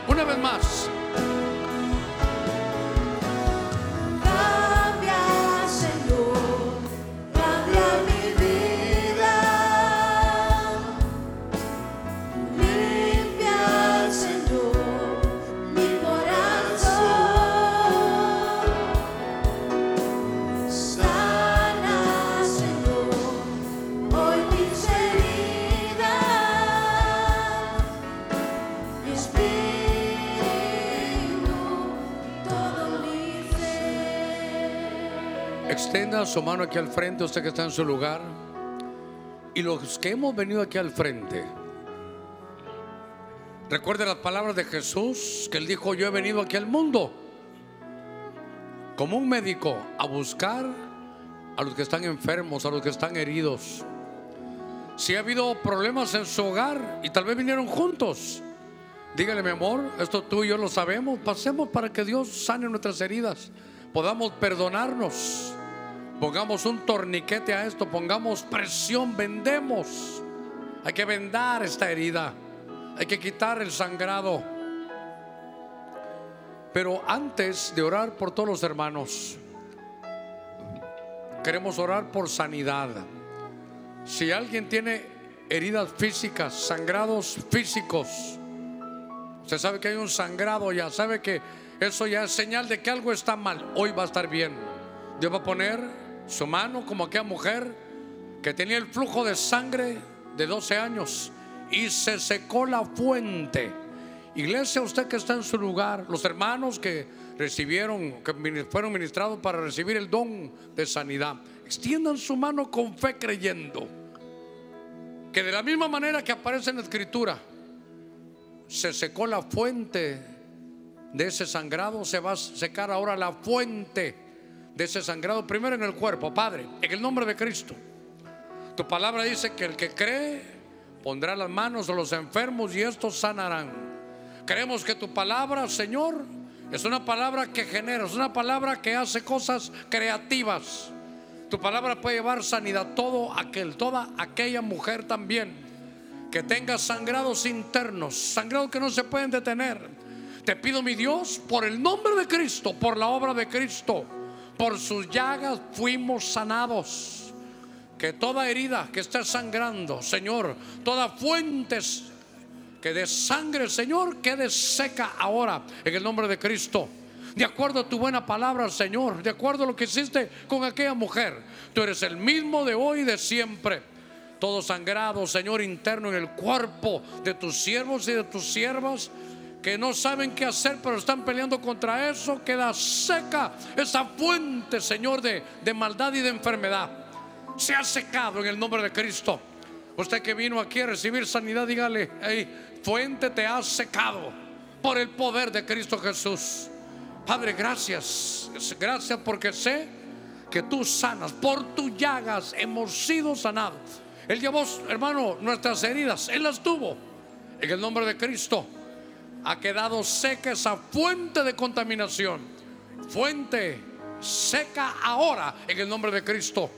Una vez más. Su mano aquí al frente, usted que está en su lugar. Y los que hemos venido aquí al frente, recuerde las palabras de Jesús, que él dijo, yo he venido aquí al mundo como un médico a buscar a los que están enfermos, a los que están heridos. Si ha habido problemas en su hogar y tal vez vinieron juntos, dígale mi amor, esto tú y yo lo sabemos, pasemos para que Dios sane nuestras heridas, podamos perdonarnos. Pongamos un torniquete a esto, pongamos presión, vendemos. Hay que vendar esta herida, hay que quitar el sangrado. Pero antes de orar por todos los hermanos, queremos orar por sanidad. Si alguien tiene heridas físicas, sangrados físicos, usted sabe que hay un sangrado ya, sabe que eso ya es señal de que algo está mal. Hoy va a estar bien. Dios va a poner su mano como aquella mujer que tenía el flujo de sangre de 12 años y se secó la fuente. Iglesia, usted que está en su lugar, los hermanos que recibieron, que fueron ministrados para recibir el don de sanidad, extiendan su mano con fe creyendo que de la misma manera que aparece en la escritura, se secó la fuente de ese sangrado, se va a secar ahora la fuente de ese sangrado, primero en el cuerpo, Padre, en el nombre de Cristo. Tu palabra dice que el que cree pondrá las manos a los enfermos y estos sanarán. Creemos que tu palabra, Señor, es una palabra que genera, es una palabra que hace cosas creativas. Tu palabra puede llevar sanidad todo aquel, toda aquella mujer también que tenga sangrados internos, sangrados que no se pueden detener. Te pido, mi Dios, por el nombre de Cristo, por la obra de Cristo, por sus llagas fuimos sanados. Que toda herida que esté sangrando, Señor, toda fuente que de sangre, Señor, quede seca ahora en el nombre de Cristo. De acuerdo a tu buena palabra, Señor, de acuerdo a lo que hiciste con aquella mujer, tú eres el mismo de hoy y de siempre. Todo sangrado, Señor, interno en el cuerpo de tus siervos y de tus siervas que no saben qué hacer, pero están peleando contra eso, queda seca esa fuente, Señor, de, de maldad y de enfermedad. Se ha secado en el nombre de Cristo. Usted que vino aquí a recibir sanidad, dígale, hey, fuente te ha secado por el poder de Cristo Jesús. Padre, gracias. Gracias porque sé que tú sanas. Por tus llagas hemos sido sanados. Él llevó, hermano, nuestras heridas. Él las tuvo. En el nombre de Cristo ha quedado seca esa fuente de contaminación. Fuente seca ahora en el nombre de Cristo.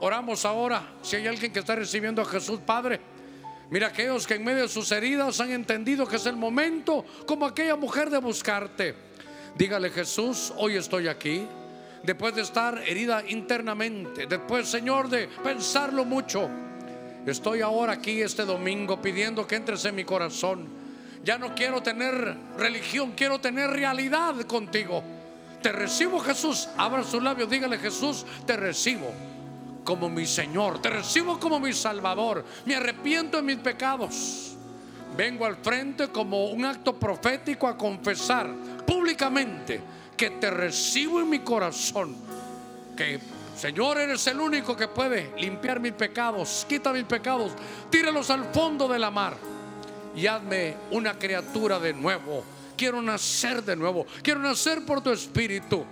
Oramos ahora. Si hay alguien que está recibiendo a Jesús, Padre. Mira aquellos que en medio de sus heridas han entendido que es el momento, como aquella mujer, de buscarte. Dígale Jesús, hoy estoy aquí. Después de estar herida internamente, después, Señor, de pensarlo mucho, estoy ahora aquí este domingo pidiendo que entres en mi corazón. Ya no quiero tener religión, quiero tener realidad contigo. Te recibo, Jesús. Abra sus labios, dígale Jesús, te recibo como mi Señor, te recibo como mi Salvador, me arrepiento de mis pecados. Vengo al frente como un acto profético a confesar públicamente que te recibo en mi corazón, que Señor eres el único que puede limpiar mis pecados, quita mis pecados, tíralos al fondo de la mar y hazme una criatura de nuevo. Quiero nacer de nuevo, quiero nacer por tu espíritu.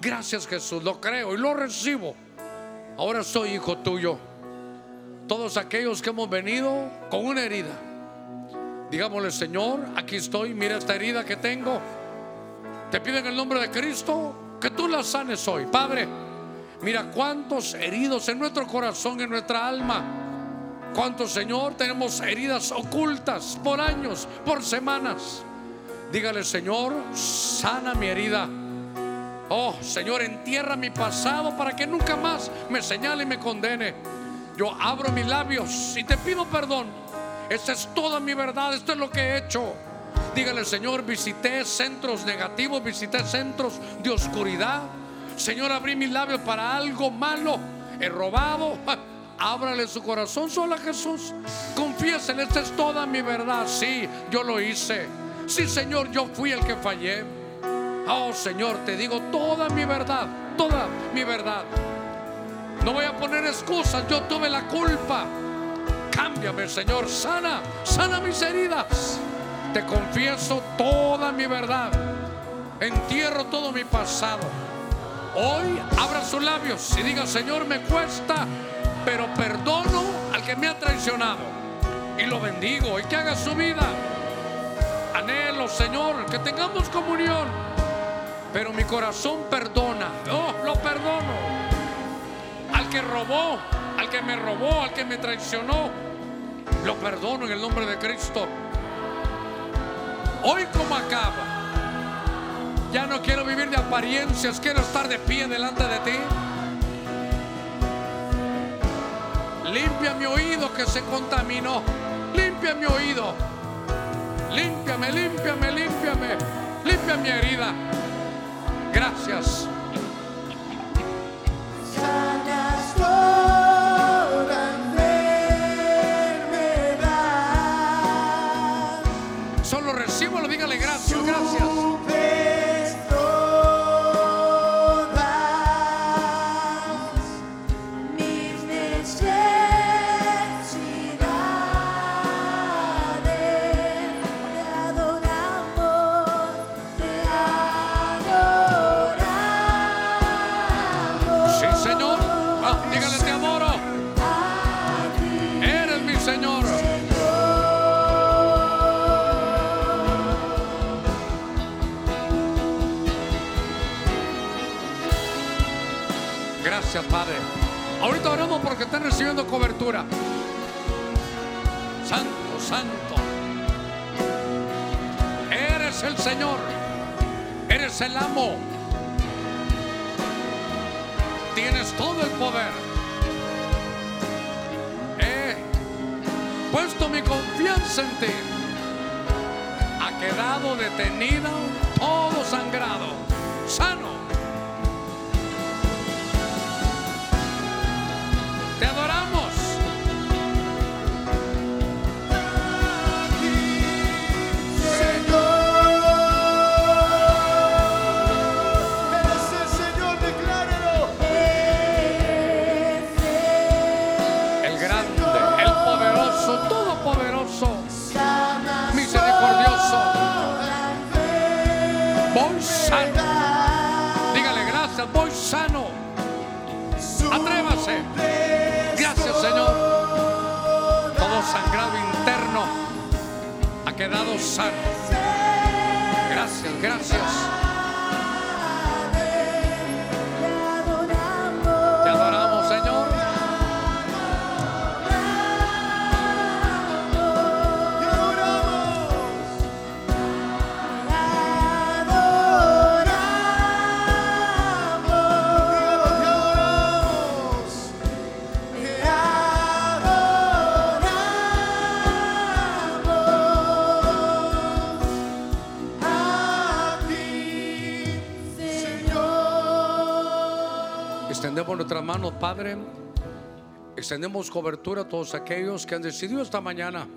Gracias Jesús, lo creo y lo recibo Ahora soy hijo tuyo. Todos aquellos que hemos venido con una herida, digámosle, Señor, aquí estoy, mira esta herida que tengo. Te pido en el nombre de Cristo que tú la sanes hoy. Padre, mira cuántos heridos en nuestro corazón, en nuestra alma. Cuántos, Señor, tenemos heridas ocultas por años, por semanas. Dígale, Señor, sana mi herida Oh, Señor, entierra mi pasado para que nunca más me señale y me condene. Yo abro mis labios y te pido perdón. Esa es toda mi verdad, esto es lo que he hecho. Dígale, Señor, visité centros negativos, visité centros de oscuridad. Señor, abrí mis labios para algo malo. He robado. Ábrale su corazón solo a Jesús. Confiésele, esta es toda mi verdad. Sí, yo lo hice. Sí, Señor, yo fui el que fallé. Oh Señor, te digo toda mi verdad, toda mi verdad. No voy a poner excusas, yo tuve la culpa. Cámbiame, Señor, sana, sana mis heridas. Te confieso toda mi verdad. Entierro todo mi pasado. Hoy abra sus labios y diga, Señor, me cuesta, pero perdono al que me ha traicionado. Y lo bendigo y que haga su vida. Anhelo, Señor, que tengamos comunión pero mi corazón perdona. Oh, lo perdono. Al que robó, al que me robó, al que me traicionó, lo perdono en el nombre de Cristo. Hoy como acaba, ya no quiero vivir de apariencias, quiero estar de pie delante de ti. Limpia mi oído que se contaminó. Limpia mi oído. Límpiame, límpiame, límpiame. Limpia mi herida. Gracias. Están recibiendo cobertura. Santo, santo. Eres el Señor. Eres el amo. Tienes todo el poder. He puesto mi confianza en ti. Ha quedado detenida todo sangrado. Quedado sano. Gracias, gracias. Extendemos nuestras manos, Padre. Extendemos cobertura a todos aquellos que han decidido esta mañana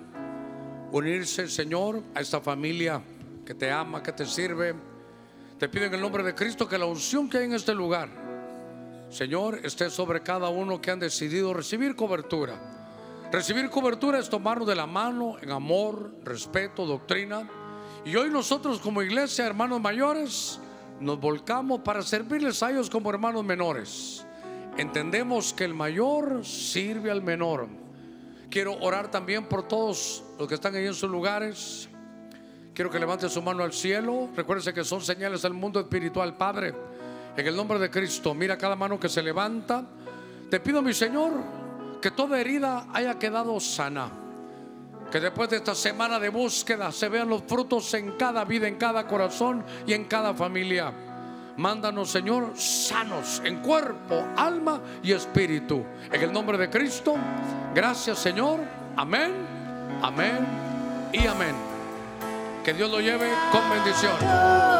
unirse, Señor, a esta familia que te ama, que te sirve. Te pido en el nombre de Cristo que la unción que hay en este lugar, Señor, esté sobre cada uno que han decidido recibir cobertura. Recibir cobertura es tomarnos de la mano en amor, respeto, doctrina. Y hoy nosotros como iglesia, hermanos mayores, nos volcamos para servirles a ellos como hermanos menores. Entendemos que el mayor sirve al menor. Quiero orar también por todos los que están ahí en sus lugares. Quiero que levante su mano al cielo. Recuérdense que son señales del mundo espiritual, Padre. En el nombre de Cristo, mira cada mano que se levanta. Te pido, mi Señor, que toda herida haya quedado sana. Que después de esta semana de búsqueda se vean los frutos en cada vida, en cada corazón y en cada familia. Mándanos, Señor, sanos en cuerpo, alma y espíritu. En el nombre de Cristo, gracias, Señor. Amén, amén y amén. Que Dios lo lleve con bendición.